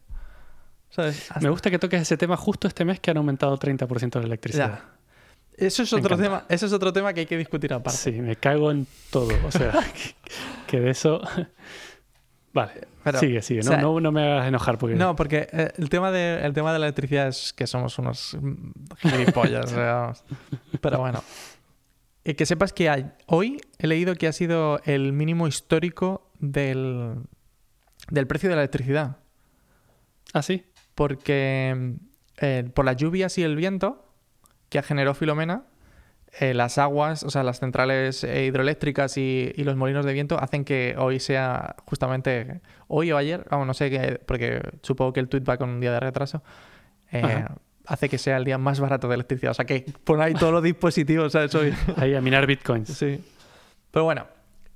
Me gusta que toques ese tema justo este mes que han aumentado 30% la electricidad. Ya. Eso es Me otro encanta. tema, eso es otro tema que hay que discutir aparte. Sí, me cago en todo. O sea, que, *laughs* que de eso. *laughs* Vale, Pero, sigue, sigue. o No, sea, no, no me hagas enojar porque. No, porque eh, el, tema de, el tema de la electricidad es que somos unos mm, gilipollas. *laughs* Pero bueno. Y que sepas que hay- hoy he leído que ha sido el mínimo histórico del, del precio de la electricidad. Ah, sí. Porque eh, por las lluvias y el viento que generó Filomena, eh, las aguas, o sea, las centrales eh, hidroeléctricas y, y los molinos de viento hacen que hoy sea justamente hoy o ayer, vamos, no sé porque supongo que el tweet va con un día de retraso, eh, hace que sea el día más barato de electricidad. O sea, que pon ahí todos los dispositivos, ¿sabes? Hoy. *laughs* Ahí a minar bitcoins. Sí. Pero bueno,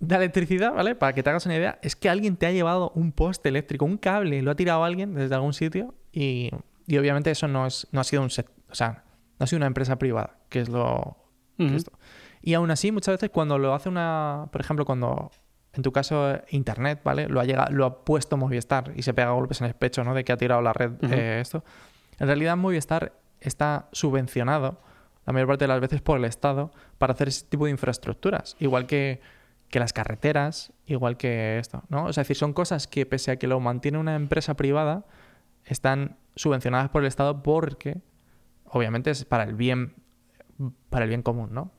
de electricidad, ¿vale? Para que te hagas una idea, es que alguien te ha llevado un poste eléctrico, un cable, lo ha tirado alguien desde algún sitio y, y obviamente eso no, es, no ha sido un set, o sea, no ha sido una empresa privada, que es lo que Ujú. esto. Y aún así, muchas veces cuando lo hace una, por ejemplo, cuando en tu caso internet, ¿vale? Lo ha llegado, lo ha puesto Movistar y se pega golpes en el pecho, ¿no? De que ha tirado la red Ujú. eh, esto. En realidad Movistar está subvencionado la mayor parte de las veces por el Estado para hacer ese tipo de infraestructuras. Igual que, que las carreteras, igual que esto, ¿no? Es decir, son cosas que pese a que lo mantiene una empresa privada, están subvencionadas por el Estado porque, obviamente, es para el bien, para el bien común, ¿no?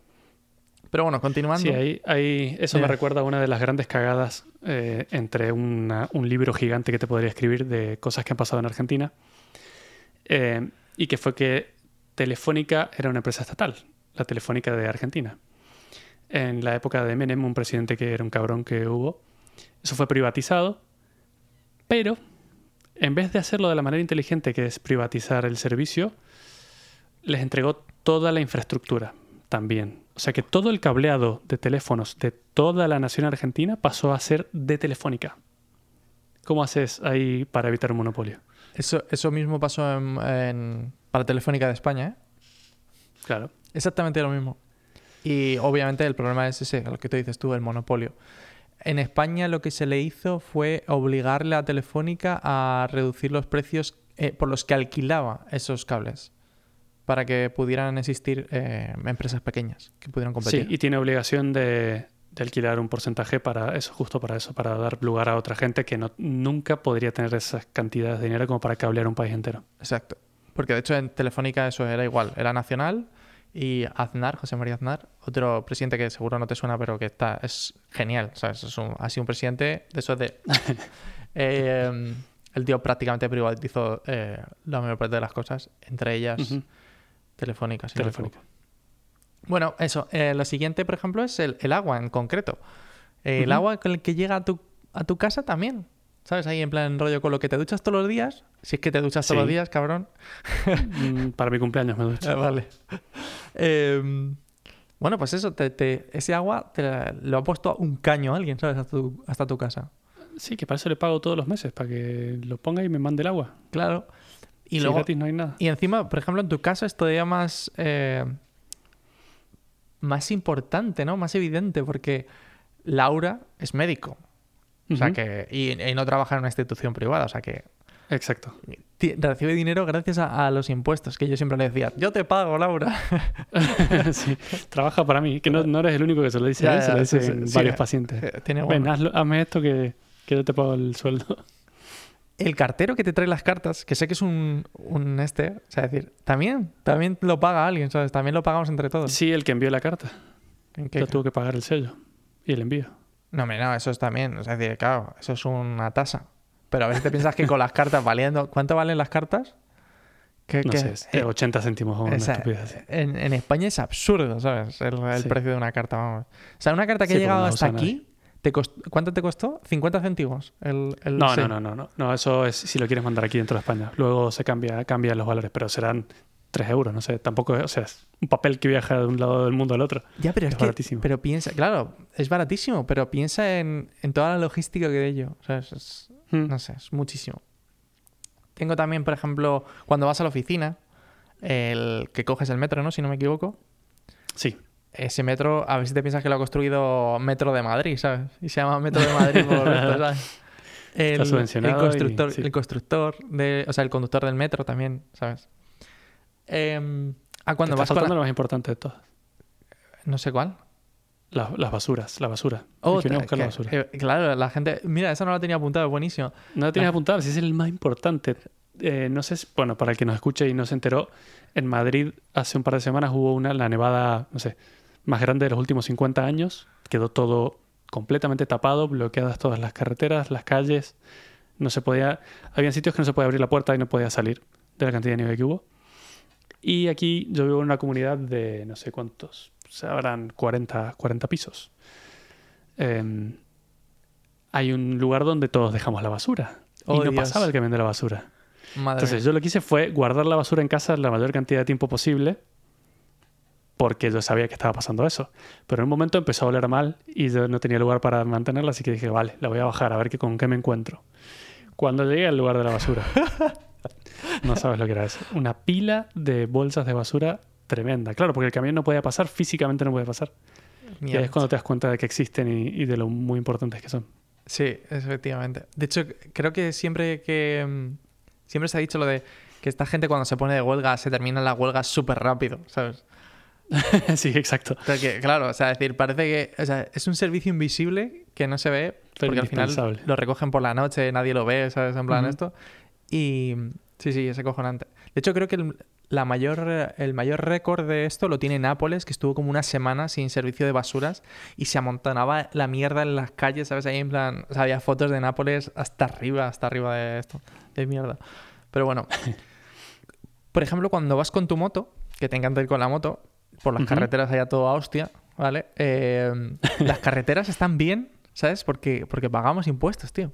Pero bueno, continuando. Sí, ahí, ahí eso me Ya. recuerda a una de las grandes cagadas eh, entre una- un libro gigante que te podría escribir de cosas que han pasado en Argentina. eh, y que fue que Telefónica era una empresa estatal, la Telefónica de Argentina. En la época de Menem, un presidente que era un cabrón que hubo, eso fue privatizado, pero en vez de hacerlo de la manera inteligente que es privatizar el servicio, les entregó toda la infraestructura también. O sea que todo el cableado de teléfonos de toda la nación argentina pasó a ser de Telefónica. ¿Cómo haces ahí para evitar un monopolio? Eso, eso mismo pasó en, en- para Telefónica de España, ¿eh? Claro. Exactamente lo mismo. Y obviamente el problema es ese, lo que tú dices tú, el monopolio. En España lo que se le hizo fue obligarle a Telefónica a reducir los precios eh, por los que alquilaba esos cables para que pudieran existir eh, empresas pequeñas que pudieran competir. Sí, y tiene obligación de, de alquilar un porcentaje para eso, justo para eso, para dar lugar a otra gente que no, nunca podría tener esas cantidades de dinero como para cablear un país entero. Exacto. Porque de hecho en Telefónica eso era igual, era nacional y Aznar, José María Aznar, otro presidente que seguro no te suena, pero que está es genial, ¿sabes? Es un, ha sido un presidente de esos de... *laughs* Eh, el tío prácticamente privatizó eh, la mayor parte de las cosas, entre ellas Ujú. Telefónica. si. Bueno, eso. eh, lo siguiente, por ejemplo, es el, el agua en concreto. El agua con el que llega a tu, a tu casa también. ¿Sabes? Ahí en plan rollo con lo que te duchas todos los días. Si es que te duchas todos los días, cabrón. Mm, para mi cumpleaños me ducho. *laughs* Ah, vale. Eh, bueno, pues eso, te- te- ese agua te la- lo ha puesto un caño a alguien, ¿sabes? Hasta tu, hasta tu casa. Sí, que para eso le pago todos los meses, para que lo ponga y me mande el agua. Claro. Y luego, gratis no hay nada. y encima, por ejemplo, en tu caso es todavía más, eh, más importante, ¿no? Más evidente, porque Laura es médico. O sea que, y, y no trabaja en una institución privada, o sea que Exacto. recibe dinero gracias a, a los impuestos, que yo siempre le decía, yo te pago, Laura. *laughs* sí, trabaja para mí. Que no, no eres el único que se lo dice Ya, a él, se ya, lo dicen sí, sí. varios pacientes. Eh, Tiene Ven, bueno. hazlo- hazme esto que, que yo te pago el sueldo. *laughs* El cartero que te trae las cartas, que sé que es un, un este, o sea, decir, también, también lo paga alguien, ¿sabes? También lo pagamos entre todos. Sí, el que envió la carta. ¿En qué? Yo tuve que pagar el sello y el envío. No, no, eso es también, o sea, decir, claro, eso es una tasa. Pero a veces te piensas que con las cartas valiendo, ¿cuánto valen las cartas? Que, No que- sé, es de eh, 80 céntimos o una así. en, en España es absurdo, ¿sabes? El, el Sí. precio de una carta, vamos. O sea, una carta que Sí, ha llegado no hasta aquí, te cost- ¿cuánto te costó? 50 céntimos. El, el No, no, no, no. No, eso es si lo quieres mandar aquí dentro de España. Luego se cambia, cambian los valores, pero serán 3 euros, no sé. Tampoco es, o sea, es un papel que viaja de un lado del mundo al otro. Ya, pero es, Es que, baratísimo. pero piensa, claro, es baratísimo, pero piensa en, en toda la logística que de ello. O sea, es- es- Mm. no sé, es muchísimo. Tengo también, por ejemplo, cuando vas a la oficina, el que coges el metro, ¿no? Si no me equivoco. Sí, ese metro, a ver si te piensas que lo ha construido Metro de Madrid, ¿sabes? Y se llama Metro de Madrid por *laughs* esto, ¿sabes? El, el subvencionado constructor, sí. el constructor de, o sea, el conductor del metro también, ¿sabes? Eh, ah, Te cuando está vas faltando la- lo más importante de todas. No sé cuál. Las, las basuras, la basura. Oh, que a la basura. eh, claro, la gente... Mira, esa no la tenía apuntada, buenísimo. No la tienes la- apuntado, si es el más importante. Eh, no sé, si- bueno, para el que nos escuche y no se enteró, en Madrid hace un par de semanas hubo una, la nevada, no sé, más grande de los últimos 50 años. Quedó todo completamente tapado, bloqueadas todas las carreteras, las calles. No se podía, habían sitios que no se podía abrir la puerta y no podía salir de la cantidad de nieve que hubo. Y aquí yo vivo en una comunidad de no sé cuántos, o sea, habrán 40, 40 pisos. Em, hay un lugar donde todos dejamos la basura. Oh, y no Dios. pasaba el camión de la basura. Madre Entonces yo lo que hice fue guardar la basura en casa la mayor cantidad de tiempo posible porque yo sabía que estaba pasando eso. Pero en un momento empezó a oler mal y yo no tenía lugar para mantenerla, así que dije, vale, la voy a bajar a ver qué, con qué me encuentro. Cuando llegué al lugar de la basura, *laughs* no sabes lo que era eso. Una pila de bolsas de basura tremenda. Claro, porque el camión no podía pasar, físicamente no podía pasar. Y ahí es cuando te das cuenta de que existen y, y de lo muy importantes que son. Sí, efectivamente. De hecho, creo que siempre que... mm, Siempre se ha dicho lo de que esta gente cuando se pone de huelga se termina la huelga súper rápido, ¿sabes? *laughs* sí, exacto. O sea, que, claro, o sea, es decir, parece que o sea, es un servicio invisible que no se ve Pero porque al final lo recogen por la noche, nadie lo ve, ¿sabes? En plan esto. Y sí, sí, es acojonante. De hecho, creo que el, la mayor, el mayor récord de esto lo tiene Nápoles, que estuvo como una semana sin servicio de basuras y se amontonaba la mierda en las calles, ¿sabes? Ahí en plan, o sea, había fotos de Nápoles hasta arriba, hasta arriba de esto, de mierda. Pero bueno, *laughs* por ejemplo, cuando vas con tu moto, que te encanta ir con la moto, por las carreteras allá todo a hostia, ¿vale? Eh, las *laughs* carreteras están bien, ¿sabes? Porque, porque pagamos impuestos, tío.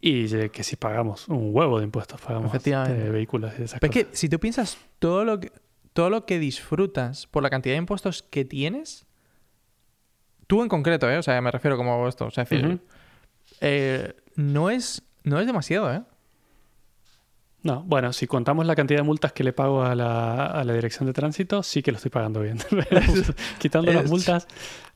Y que si pagamos un huevo de impuestos, pagamos de vehículos y de esas Pero es cosas. que si tú piensas todo lo que, todo lo que disfrutas por la cantidad de impuestos que tienes, tú en concreto, ¿eh? O sea, me refiero como esto, o sea, es decir, eh, no, es, no es demasiado, ¿eh? No, bueno, si contamos la cantidad de multas que le pago a la, a la dirección de tránsito, sí que lo estoy pagando bien. *laughs* *laughs* Quitando las multas,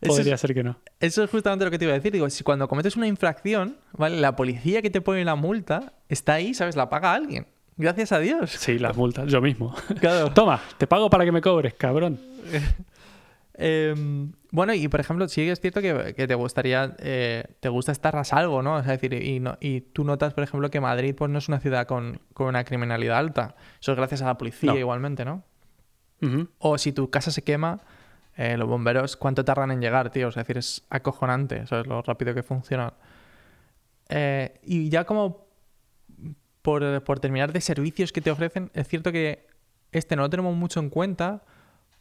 podría es- ser que no. Eso es justamente lo que te iba a decir. Digo, si cuando cometes una infracción, ¿vale? La policía que te pone la multa está ahí, ¿sabes? La paga alguien. Gracias a Dios. Sí, las multas, yo mismo. Claro. *laughs* Toma, te pago para que me cobres, cabrón. Em, bueno, y por ejemplo, sí que es cierto que, que te gustaría, eh, te gusta estar a salvo, ¿no? Es decir, y, no- y tú notas, por ejemplo, que Madrid pues, no es una ciudad con, con una criminalidad alta. Eso es gracias a la policía No. igualmente, ¿no? O si tu casa se quema, eh, los bomberos, ¿cuánto tardan en llegar, tío? Es decir, es acojonante, ¿sabes? Lo rápido que funcionan. Eh, y ya como por, por terminar de servicios que te ofrecen, es cierto que este no lo tenemos mucho en cuenta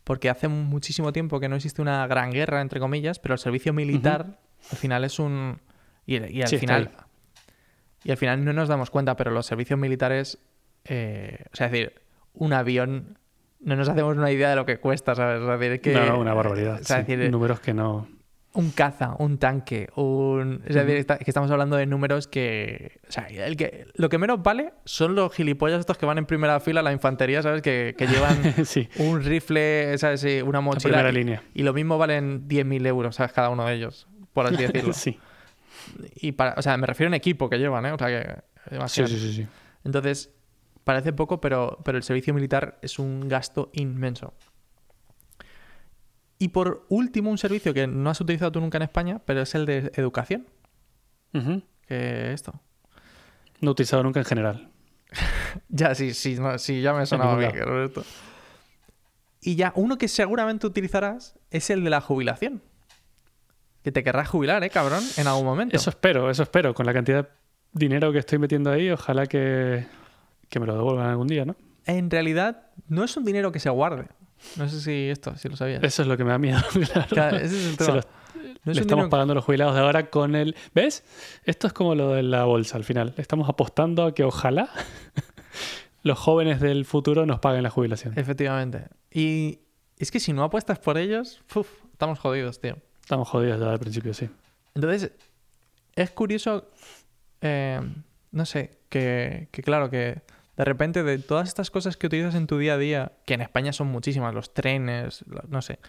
porque hace muchísimo tiempo que no existe una gran guerra, entre comillas, pero el servicio militar al final es un... Y, y al Sí, final... Y al final no nos damos cuenta, pero los servicios militares... eh, o sea, es decir, un avión... No nos hacemos una idea de lo que cuesta, ¿sabes? Es decir, que, no, no, una barbaridad. o sea, sí. es decir, Números que no. Un caza, un tanque, un... Es decir, que estamos hablando de números que... O sea, el que... lo que menos vale son los gilipollas estos que van en primera fila a la infantería, ¿sabes? Que, que llevan *laughs* sí, un rifle, ¿sabes? Sí, una la mochila. primera y- línea. Y lo mismo valen 10.000 euros, ¿sabes? Cada uno de ellos, por así *laughs* decirlo. sí. Y para... O sea, me refiero a un equipo que llevan, ¿eh? O sea, que... Sí, sí, sí. Entonces, parece poco, pero, pero el servicio militar es un gasto inmenso. Y por último, un servicio que no has utilizado tú nunca en España, pero es el de educación. Que esto. No he utilizado nunca en general. *laughs* Ya, sí, sí, no, sí, ya me sonaba bien, esto. Y ya, uno que seguramente utilizarás es el de la jubilación. Que te querrás jubilar, ¿eh, cabrón? En algún momento. Eso espero, eso espero. Con la cantidad de dinero que estoy metiendo ahí, ojalá que, que me lo devuelvan algún día, ¿no? En realidad, no es un dinero que se guarde. No sé si esto, si lo sabías. Eso es lo que me da miedo, *laughs* claro. Claro, ese es el tema. lo- No es Le estamos pagando a los jubilados de ahora con el... ¿Ves? Esto es como lo de la bolsa al final. Estamos apostando a que ojalá *laughs* los jóvenes del futuro nos paguen la jubilación. Efectivamente. Y es que si no apuestas por ellos, uf, estamos jodidos, tío. Estamos jodidos ya al principio, sí. Entonces, es curioso, eh, no sé, que, que claro, que de repente de todas estas cosas que utilizas en tu día a día, que en España son muchísimas, los trenes, no sé,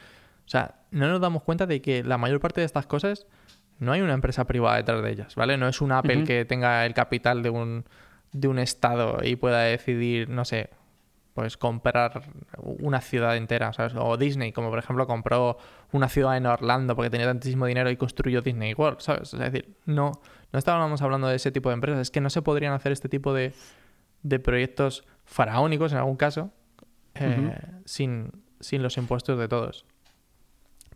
sea, no nos damos cuenta de que la mayor parte de estas cosas no hay una empresa privada detrás de ellas, ¿vale? No es un Apple que tenga el capital de un, de un estado y pueda decidir, no sé, pues comprar una ciudad entera, ¿sabes? O Disney, como por ejemplo compró una ciudad en Orlando porque tenía tantísimo dinero y construyó Disney World, ¿sabes? Es decir, no, no estábamos hablando de ese tipo de empresas, es que no se podrían hacer este tipo de, de proyectos faraónicos en algún caso eh, sin, sin los impuestos de todos.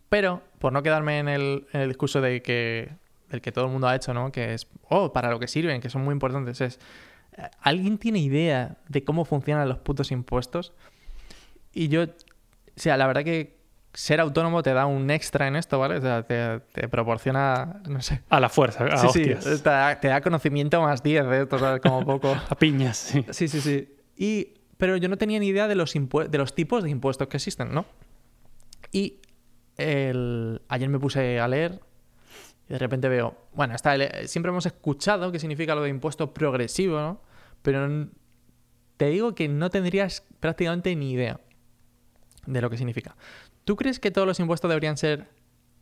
Pero, por no quedarme en el, en el discurso de que, del que todo el mundo ha hecho, ¿no? Que es, oh, para lo que sirven, que son muy importantes, es, eh, ¿alguien tiene idea de cómo funcionan los putos impuestos? Y yo, o sea, la verdad que ser autónomo te da un extra en esto, ¿vale? O sea, te, te proporciona, no sé. A la fuerza, a Sí, sí, hostias. te da, te da conocimiento más 10 de esto, ¿sabes? Como poco. *laughs* A piñas, sí. Sí, sí, sí. Y, pero yo no tenía ni idea de los, de los tipos de impuestos que existen, ¿no? Y el... ayer me puse a leer y de repente veo, bueno, está el- siempre hemos escuchado qué significa lo de impuesto progresivo, ¿no? Pero te digo que no tendrías prácticamente ni idea de lo que significa. ¿Tú crees que todos los impuestos deberían ser,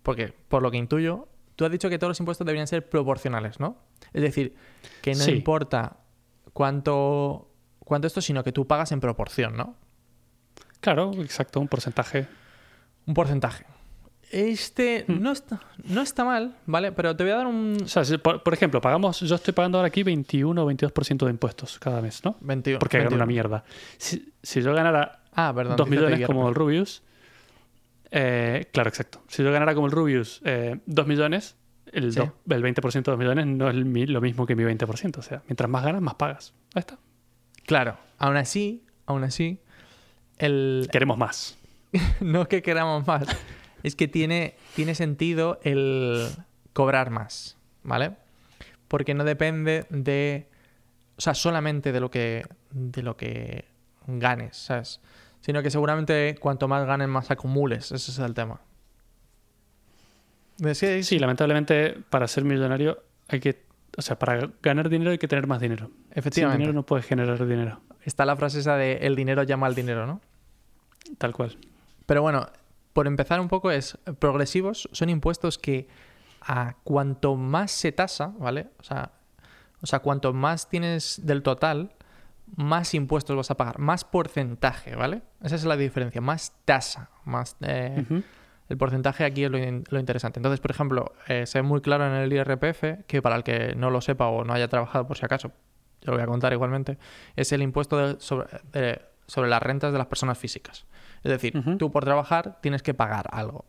porque por lo que intuyo, tú has dicho que todos los impuestos deberían ser proporcionales, ¿no? Es decir, que no Sí. importa cuánto, cuánto esto, sino que tú pagas en proporción, ¿no? Claro, exacto, un porcentaje. Un porcentaje. Este Hmm. no, está, no está mal, ¿vale? Pero te voy a dar un O sea, si, por, por ejemplo, pagamos, yo estoy pagando ahora aquí 21 o 22% de impuestos cada mes, ¿no? 21. Porque gano 21. una mierda. Si, si yo ganara Ah, perdón. 2 dice millones como el Rubius, eh, claro, exacto. Si yo ganara como el Rubius eh, 2 millones, el, Sí. el 20% de 2 millones no es el lo mismo que mi 20%. O sea, mientras más ganas, más pagas. Ahí está. Claro. Aún así, aún así, el... Queremos más. *laughs* no es que queramos más, es que tiene, tiene sentido el cobrar más, ¿vale? Porque no depende de, o sea, solamente de lo que, de lo que ganes, ¿sabes? Sino que seguramente cuanto más ganes, más acumules, ese es el tema. Es que- Sí, lamentablemente, para ser millonario hay que... O sea, para ganar dinero hay que tener más dinero. Sin efectivamente. dinero no puedes generar dinero. Está la frase esa de el dinero llama al dinero, ¿no? Tal cual. Pero bueno, por empezar un poco es progresivos son impuestos que a cuanto más se tasa, ¿vale? O sea, o sea, cuanto más tienes del total, más impuestos vas a pagar, más porcentaje, ¿vale? Esa es la diferencia, más tasa, más eh, el porcentaje aquí es lo, in- lo interesante. Entonces, por ejemplo, eh, se ve muy claro en el IRPF, que para el que no lo sepa o no haya trabajado por si acaso, yo lo voy a contar igualmente, es el impuesto de- sobre, de- sobre las rentas de las personas físicas. Es decir, tú por trabajar tienes que pagar algo.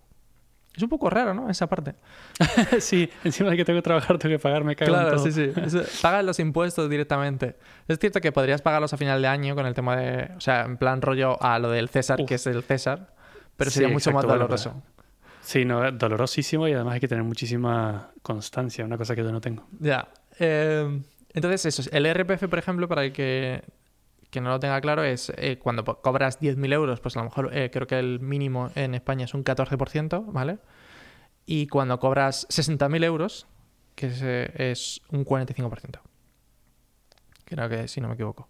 Es un poco raro, ¿no? Esa parte. *laughs* sí, encima de que tengo que trabajar, tengo que pagar, me cago en Claro, todo. sí, sí. Eso- Pagas los impuestos directamente. Es cierto que podrías pagarlos a final de año con el tema de. O sea, en plan rollo a lo del César, Uf. que es el César. Pero Sí, sería mucho exacto, más bueno, doloroso. Sí, no, dolorosísimo y además hay que tener muchísima constancia, una cosa que yo no tengo. Ya. Eh, entonces, eso. es. El RPF, por ejemplo, para el que, que no lo tenga claro, es eh, cuando cobras 10.000 euros, pues a lo mejor eh, creo que el mínimo en España es un 14%, ¿vale? Y cuando cobras 60.000 euros, que es, eh, es un 45%. Creo que si no me equivoco.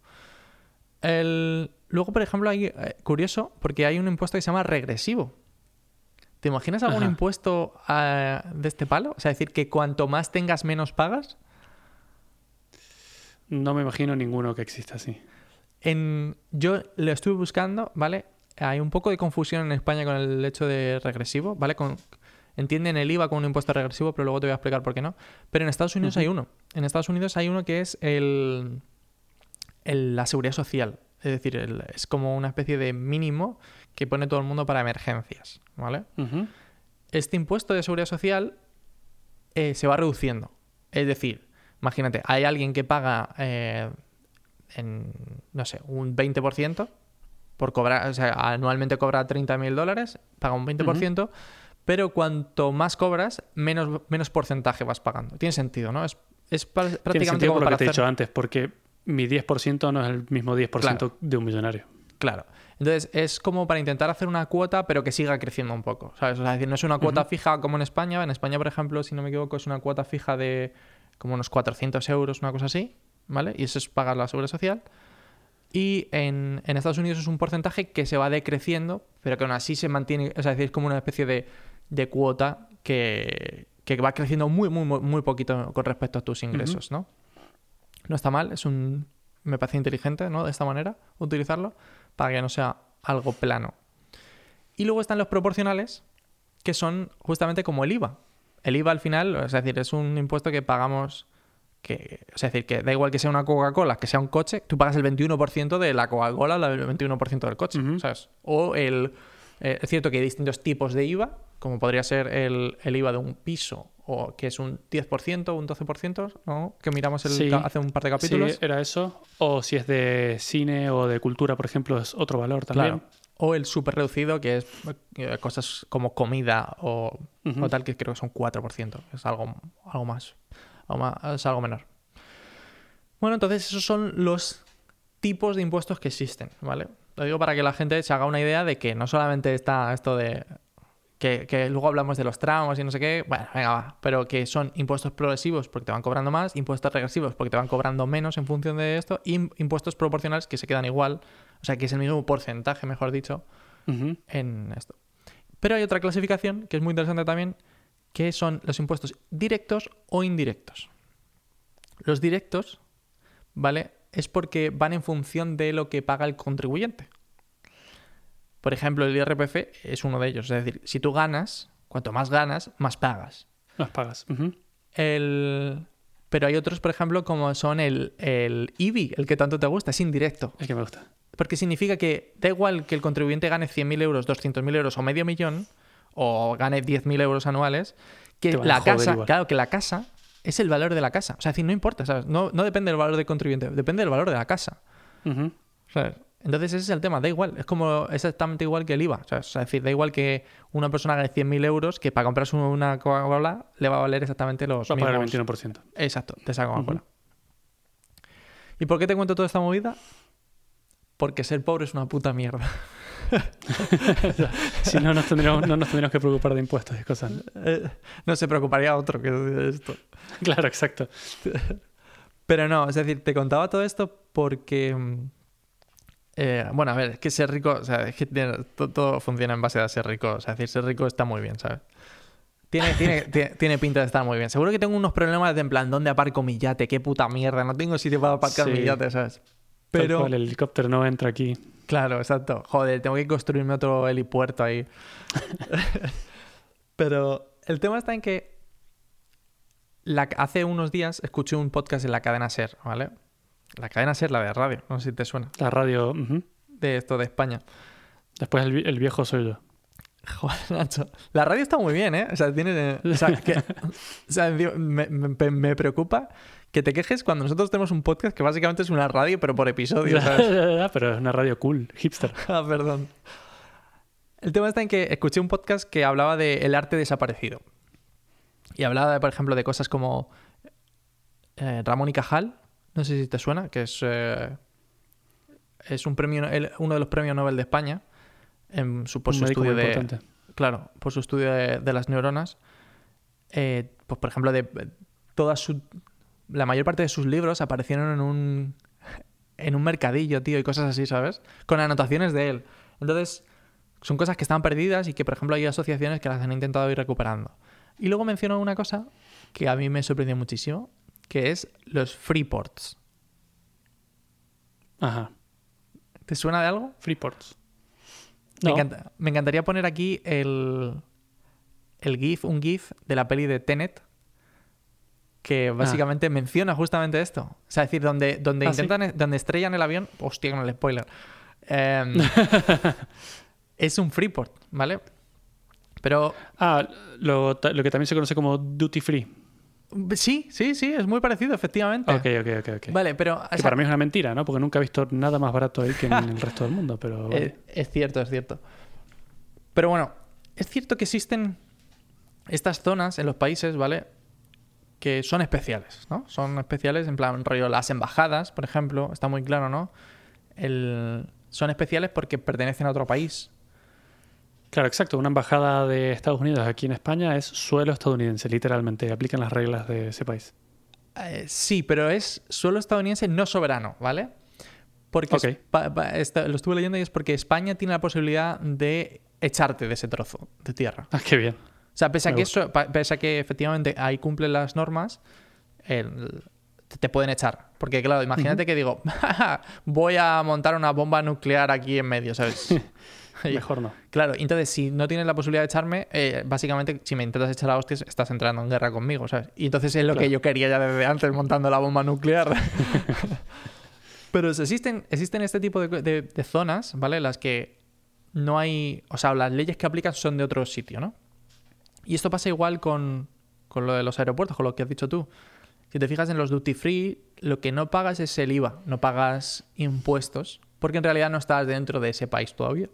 El... Luego, por ejemplo, hay eh, curioso, porque hay un impuesto que se llama regresivo. ¿Te imaginas algún Ajá. impuesto ah, de este palo? O sea, decir que cuanto más tengas, menos pagas. No me imagino ninguno que exista así. En, yo lo estuve buscando, ¿vale? Hay un poco de confusión en España con el hecho de regresivo, ¿vale? Con, entienden el IVA como un impuesto regresivo, pero luego te voy a explicar por qué no. Pero en Estados Unidos hay uno. En Estados Unidos hay uno que es el, el- la seguridad social. Es decir, el- es como una especie de mínimo que pone todo el mundo para emergencias, ¿vale? Este impuesto de seguridad social eh, se va reduciendo. Es decir, imagínate, hay alguien que paga, eh, en, no sé, un 20% por cobrar, o sea, anualmente cobra 30.000 dólares, paga un 20%, pero cuanto más cobras, menos, menos porcentaje vas pagando. Tiene sentido, ¿no? Es, es Tiene prácticamente sentido como por lo para que te he hacer... dicho antes, porque mi 10% no es el mismo 10% Claro. de un millonario. Claro. Entonces, es como para intentar hacer una cuota, pero que siga creciendo un poco. ¿sabes? O sea, es decir, no es una cuota fija como en España. En España, por ejemplo, si no me equivoco, es una cuota fija de como unos 400 euros, una cosa así. ¿Vale? Y eso es pagar la seguridad social. Y en, en Estados Unidos es un porcentaje que se va decreciendo, pero que aún así se mantiene, o sea, es decir, es como una especie de, de cuota que, que va creciendo muy, muy, muy, muy poquito con respecto a tus ingresos, ¿no? No está mal, es un... Me parece inteligente, ¿no? De esta manera, utilizarlo, para que no sea algo plano. Y luego están los proporcionales, que son justamente como el IVA. El IVA al final, es decir, es un impuesto que pagamos que, es decir, que da igual que sea una Coca-Cola, que sea un coche, tú pagas el 21% de la Coca-Cola o el 21% del coche, ¿sabes? O el... eh, es cierto que hay distintos tipos de IVA, como podría ser el, el IVA de un piso, o que es un 10%, un 12%, ¿no? Que miramos el, Sí. hace un par de capítulos. Sí, era eso. O si es de cine o de cultura, por ejemplo, es otro valor también. Claro. O el súper reducido, que es eh, cosas como comida o, Ujú. o tal, que creo que son 4%. Es algo, algo más. Algo más- Es algo menor. Bueno, entonces esos son los tipos de impuestos que existen, ¿vale? Lo digo para que la gente se haga una idea de que no solamente está esto de... Que, que luego hablamos de los tramos y no sé qué, bueno, venga, va, pero que son impuestos progresivos porque te van cobrando más, impuestos regresivos porque te van cobrando menos en función de esto, y im- impuestos proporcionales que se quedan igual, o sea, que es el mismo porcentaje, mejor dicho, en esto. Pero hay otra clasificación que es muy interesante también, que son los impuestos directos o indirectos. Los directos, ¿vale? Es porque van en función de lo que paga el contribuyente. Por ejemplo, el IRPF es uno de ellos. Es decir, si tú ganas, cuanto más ganas, más pagas. Las pagas. El... Pero hay otros, por ejemplo, como son el, el IBI, el que tanto te gusta, es indirecto. El que me gusta. Porque significa que da igual que el contribuyente gane 100.000 euros, 200.000 euros o medio millón, o gane 10.000 euros anuales, que la casa, igual. claro, que la casa es el valor de la casa. O sea, es decir, no importa, ¿sabes? No, no depende del valor del contribuyente, depende del valor de la casa. Entonces ese es el tema, da igual, es como exactamente igual que el IVA. ¿sabes? O sea, es decir, da igual que una persona gane 100.000 euros, que para comprarse una Coca-Cola le va a valer exactamente los Va a pagar el mismos. 21%. Exacto, te saco Coca-Cola. ¿Y por qué te cuento toda esta movida? Porque ser pobre es una puta mierda. *laughs* Si no, nos tendríamos, no nos tendríamos que preocupar de impuestos y cosas. ¿no? Eh, no se preocuparía otro que de esto. Claro, exacto. Pero no, es decir, te contaba todo esto porque. eh, bueno, a ver, es que ser rico, o sea, es que tiene- todo, funciona en base a ser rico. O sea, es decir, ser rico está muy bien, ¿sabes? Tiene, *laughs* tiene, tiene, pinta de estar muy bien. Seguro que tengo unos problemas de en plan, ¿dónde aparco mi yate? ¡Qué puta mierda! No tengo sitio para aparcar Sí. mi yate, ¿sabes? Pero Pero. el helicóptero no entra aquí. Claro, exacto. Joder, tengo que construirme otro helipuerto ahí. *laughs* Pero el tema está en que la- hace unos días escuché un podcast en la cadena Ser, ¿vale? La cadena Ser, la de radio, no sé si te suena, La radio. de esto de España. Después el viejo soy yo. *laughs* Joder, Nacho. La radio está muy bien, ¿eh? O sea, tiene... O sea, que- o sea, me, me- me preocupa que te quejes cuando nosotros tenemos un podcast que básicamente es una radio, pero por episodio, ¿sabes? Pero es una radio cool, hipster. *laughs* Ah, perdón. El tema está en que escuché un podcast que hablaba de el arte desaparecido. Y hablaba, de, por ejemplo, de cosas como eh, Ramón y Cajal, no sé si te suena, que es, eh, es un premio, el- uno de los premios Nobel de España en su, por su estudio de, claro, por su estudio de, de las neuronas. Eh, pues, por ejemplo, de toda su, la mayor parte de sus libros aparecieron en un en un mercadillo, tío, y cosas así, ¿sabes? Con anotaciones de él. Entonces, son cosas que están perdidas y que, por ejemplo, hay asociaciones que las han intentado ir recuperando. Y luego mencionó una cosa que a mí me sorprendió muchísimo, que es los freeports. Ajá. ¿Te suena de algo? Freeports. Me, No. encanta- me encantaría poner aquí el, el GIF, un GIF de la peli de Tenet, que básicamente menciona justamente esto. O sea, es decir, donde, donde Ah, ¿sí? intentan, donde estrellan el avión. Hostia, con el spoiler. Em, *laughs* es un Freeport, ¿vale? Pero Ah, lo, lo que también se conoce como duty free. Sí, sí, sí, es muy parecido, efectivamente. Ok, ok, ok. Vale, pero. Que sea, para mí es una mentira, ¿no? Porque nunca he visto nada más barato ahí que en el resto del mundo, pero... *laughs* vale. Eh, es cierto, es cierto. Pero bueno, es cierto que existen estas zonas en los países, ¿vale? Que son especiales, ¿no? Son especiales, en plan, rollo, las embajadas, por ejemplo, está muy claro, ¿no? El... Son especiales porque pertenecen a otro país. Claro, exacto. Una embajada de Estados Unidos aquí en España es suelo estadounidense, literalmente. Aplican las reglas de ese país. Eh, sí, pero es suelo estadounidense no soberano, ¿vale? porque lo estuve leyendo y es porque España tiene la posibilidad de echarte de ese trozo de tierra. Ah, qué bien. O sea, pese a Me que eso, pese a que efectivamente ahí cumplen las normas, el- te- te pueden echar. Porque, claro, imagínate que digo, *laughs* voy a montar una bomba nuclear aquí en medio, ¿sabes? *laughs* *laughs* Mejor no. Claro, entonces si no tienes la posibilidad de echarme, eh, básicamente si me intentas echar a hostias, estás entrando en guerra conmigo, ¿sabes? Y entonces es lo que yo quería ya desde antes montando la bomba nuclear. *laughs* Pero existen, existen este tipo de, de- de zonas, ¿vale? Las que no hay. O sea, las leyes que aplican son de otro sitio, ¿no? Y esto pasa igual con, con lo de los aeropuertos, con lo que has dicho tú. Si te fijas en los duty free, lo que no pagas es el IVA, no pagas impuestos, porque en realidad no estás dentro de ese país todavía.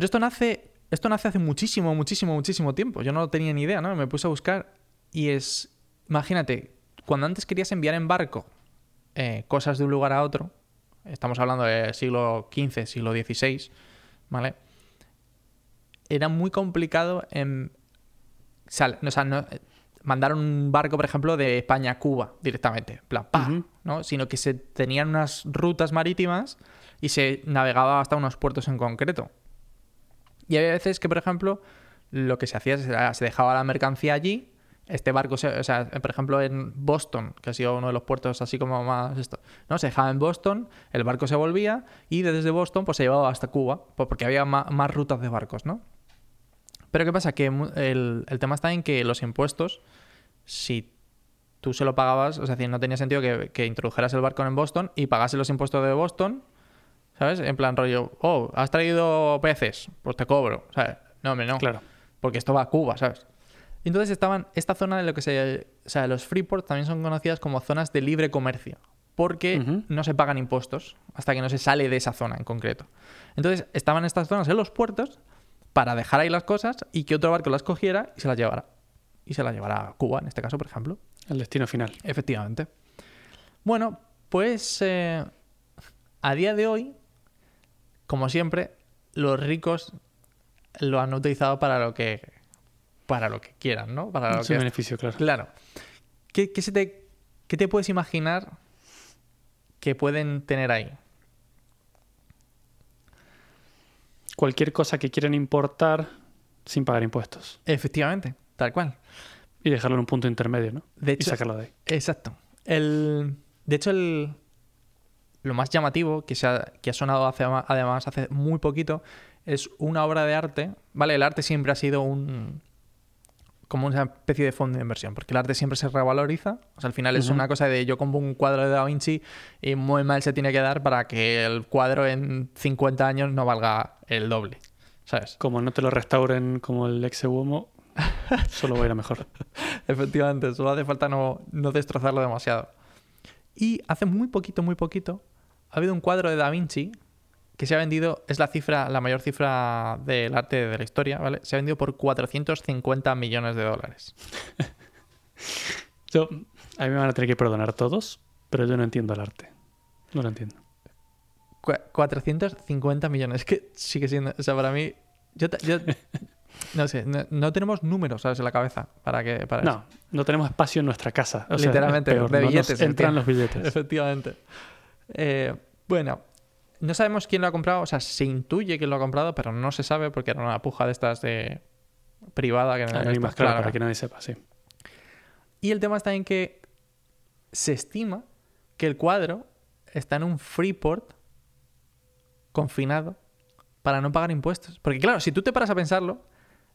Pero esto nace, esto nace hace muchísimo, muchísimo, muchísimo tiempo. Yo no tenía ni idea, ¿no? Me puse a buscar y es, imagínate, cuando antes querías enviar en barco eh, cosas de un lugar a otro, estamos hablando del siglo XV, siglo XVI, ¿vale? Era muy complicado en, o sea, no- mandar un barco, por ejemplo, de España a Cuba directamente, en plan, ¡pa! ¿no? Sino que se tenían unas rutas marítimas y se navegaba hasta unos puertos en concreto. Y había veces que, por ejemplo, lo que se hacía era, se dejaba la mercancía allí. Este barco, se- o sea, por ejemplo, en Boston, que ha sido uno de los puertos así como más esto, ¿no? Se dejaba en Boston, el barco se volvía y desde Boston pues se llevaba hasta Cuba, pues, porque había ma- más, rutas de barcos, ¿no? Pero ¿qué pasa? Que el, el tema está en que los impuestos, si tú se lo pagabas, o sea, no tenía sentido que, que introdujeras el barco en Boston y pagases los impuestos de Boston, ¿sabes? En plan rollo, oh, has traído peces, pues te cobro, ¿sabes? No, hombre, no. Claro. Porque esto va a Cuba, ¿sabes? Entonces estaban, esta zona de lo que se, o sea, los freeports también son conocidas como zonas de libre comercio, porque no se pagan impuestos hasta que no se sale de esa zona en concreto. Entonces estaban estas zonas en los puertos para dejar ahí las cosas y que otro barco las cogiera y se las llevara. Y se las llevara a Cuba, en este caso, por ejemplo. El destino final. Efectivamente. Bueno, pues eh, a día de hoy, como siempre, los ricos lo han utilizado para lo que para lo que quieran, ¿no? Para lo que beneficio, claro. Claro. ¿Qué, qué se te, ¿Qué te puedes imaginar que pueden tener ahí? Cualquier cosa que quieran importar sin pagar impuestos. Efectivamente, tal cual. Y dejarlo en un punto intermedio, ¿no? De y hecho, sacarlo de ahí. Exacto. El, de hecho, el, lo más llamativo que, se ha, que ha sonado hace, además hace muy poquito es una obra de arte. Vale, el arte siempre ha sido un como una especie de fondo de inversión, porque el arte siempre se revaloriza. O sea, al final es una cosa de yo compro un cuadro de Da Vinci y muy mal se tiene que dar para que el cuadro en 50 años no valga el doble. ¿Sabes? Como no te lo restauren como el ex Womo, *laughs* solo va a ir a mejor. Efectivamente, solo hace falta no, no destrozarlo demasiado. Y hace muy poquito, muy poquito, ha habido un cuadro de Da Vinci que se ha vendido, es la cifra, la mayor cifra del arte de la historia, ¿vale? Se ha vendido por 450 millones de dólares. *laughs* Yo, a mí me van a tener que perdonar todos, pero yo no entiendo el arte. No lo entiendo. Cu- 450 millones, es que sigue siendo, o sea, para mí, yo- *laughs* no sé, no, no tenemos números, ¿sabes? En la cabeza para que, para eso. No, no tenemos espacio en nuestra casa. O Literalmente, peor, de no billetes, entran los billetes. Efectivamente. Eh, bueno, no sabemos quién lo ha comprado, o sea, se intuye quién lo ha comprado, pero no se sabe porque era una puja de estas de privada que no Anónimas, claro, para que nadie sepa, sí. Y el tema está en que se estima que el cuadro está en un freeport confinado para no pagar impuestos. Porque claro, si tú te paras a pensarlo,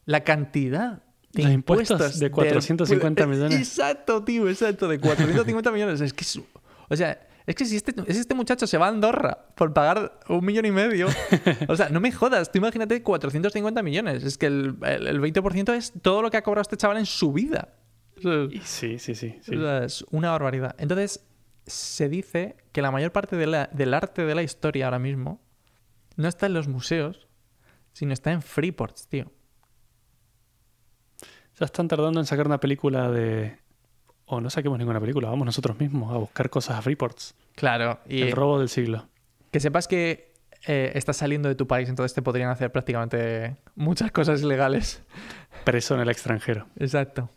la cantidad de Los impuestos de 450 del- millones. Exacto, tío, exacto, de 450 millones. Es que es- o sea, es que si este, si este muchacho se va a Andorra por pagar un millón y medio, o sea, no me jodas, tú imagínate 450 millones. Es que el, el- el 20% es todo lo que ha cobrado este chaval en su vida. Sí, sí, sí. sí. o sea, es una barbaridad. Entonces, se dice que la mayor parte de la- del arte de la historia ahora mismo no está en los museos, sino está en freeports, tío. Ya están tardando en sacar una película de... O no saquemos ninguna película, vamos nosotros mismos a buscar cosas a Freeports. Claro, y El robo del siglo. que sepas que eh, estás saliendo de tu país, entonces te podrían hacer prácticamente muchas cosas ilegales. Preso en el extranjero. Exacto.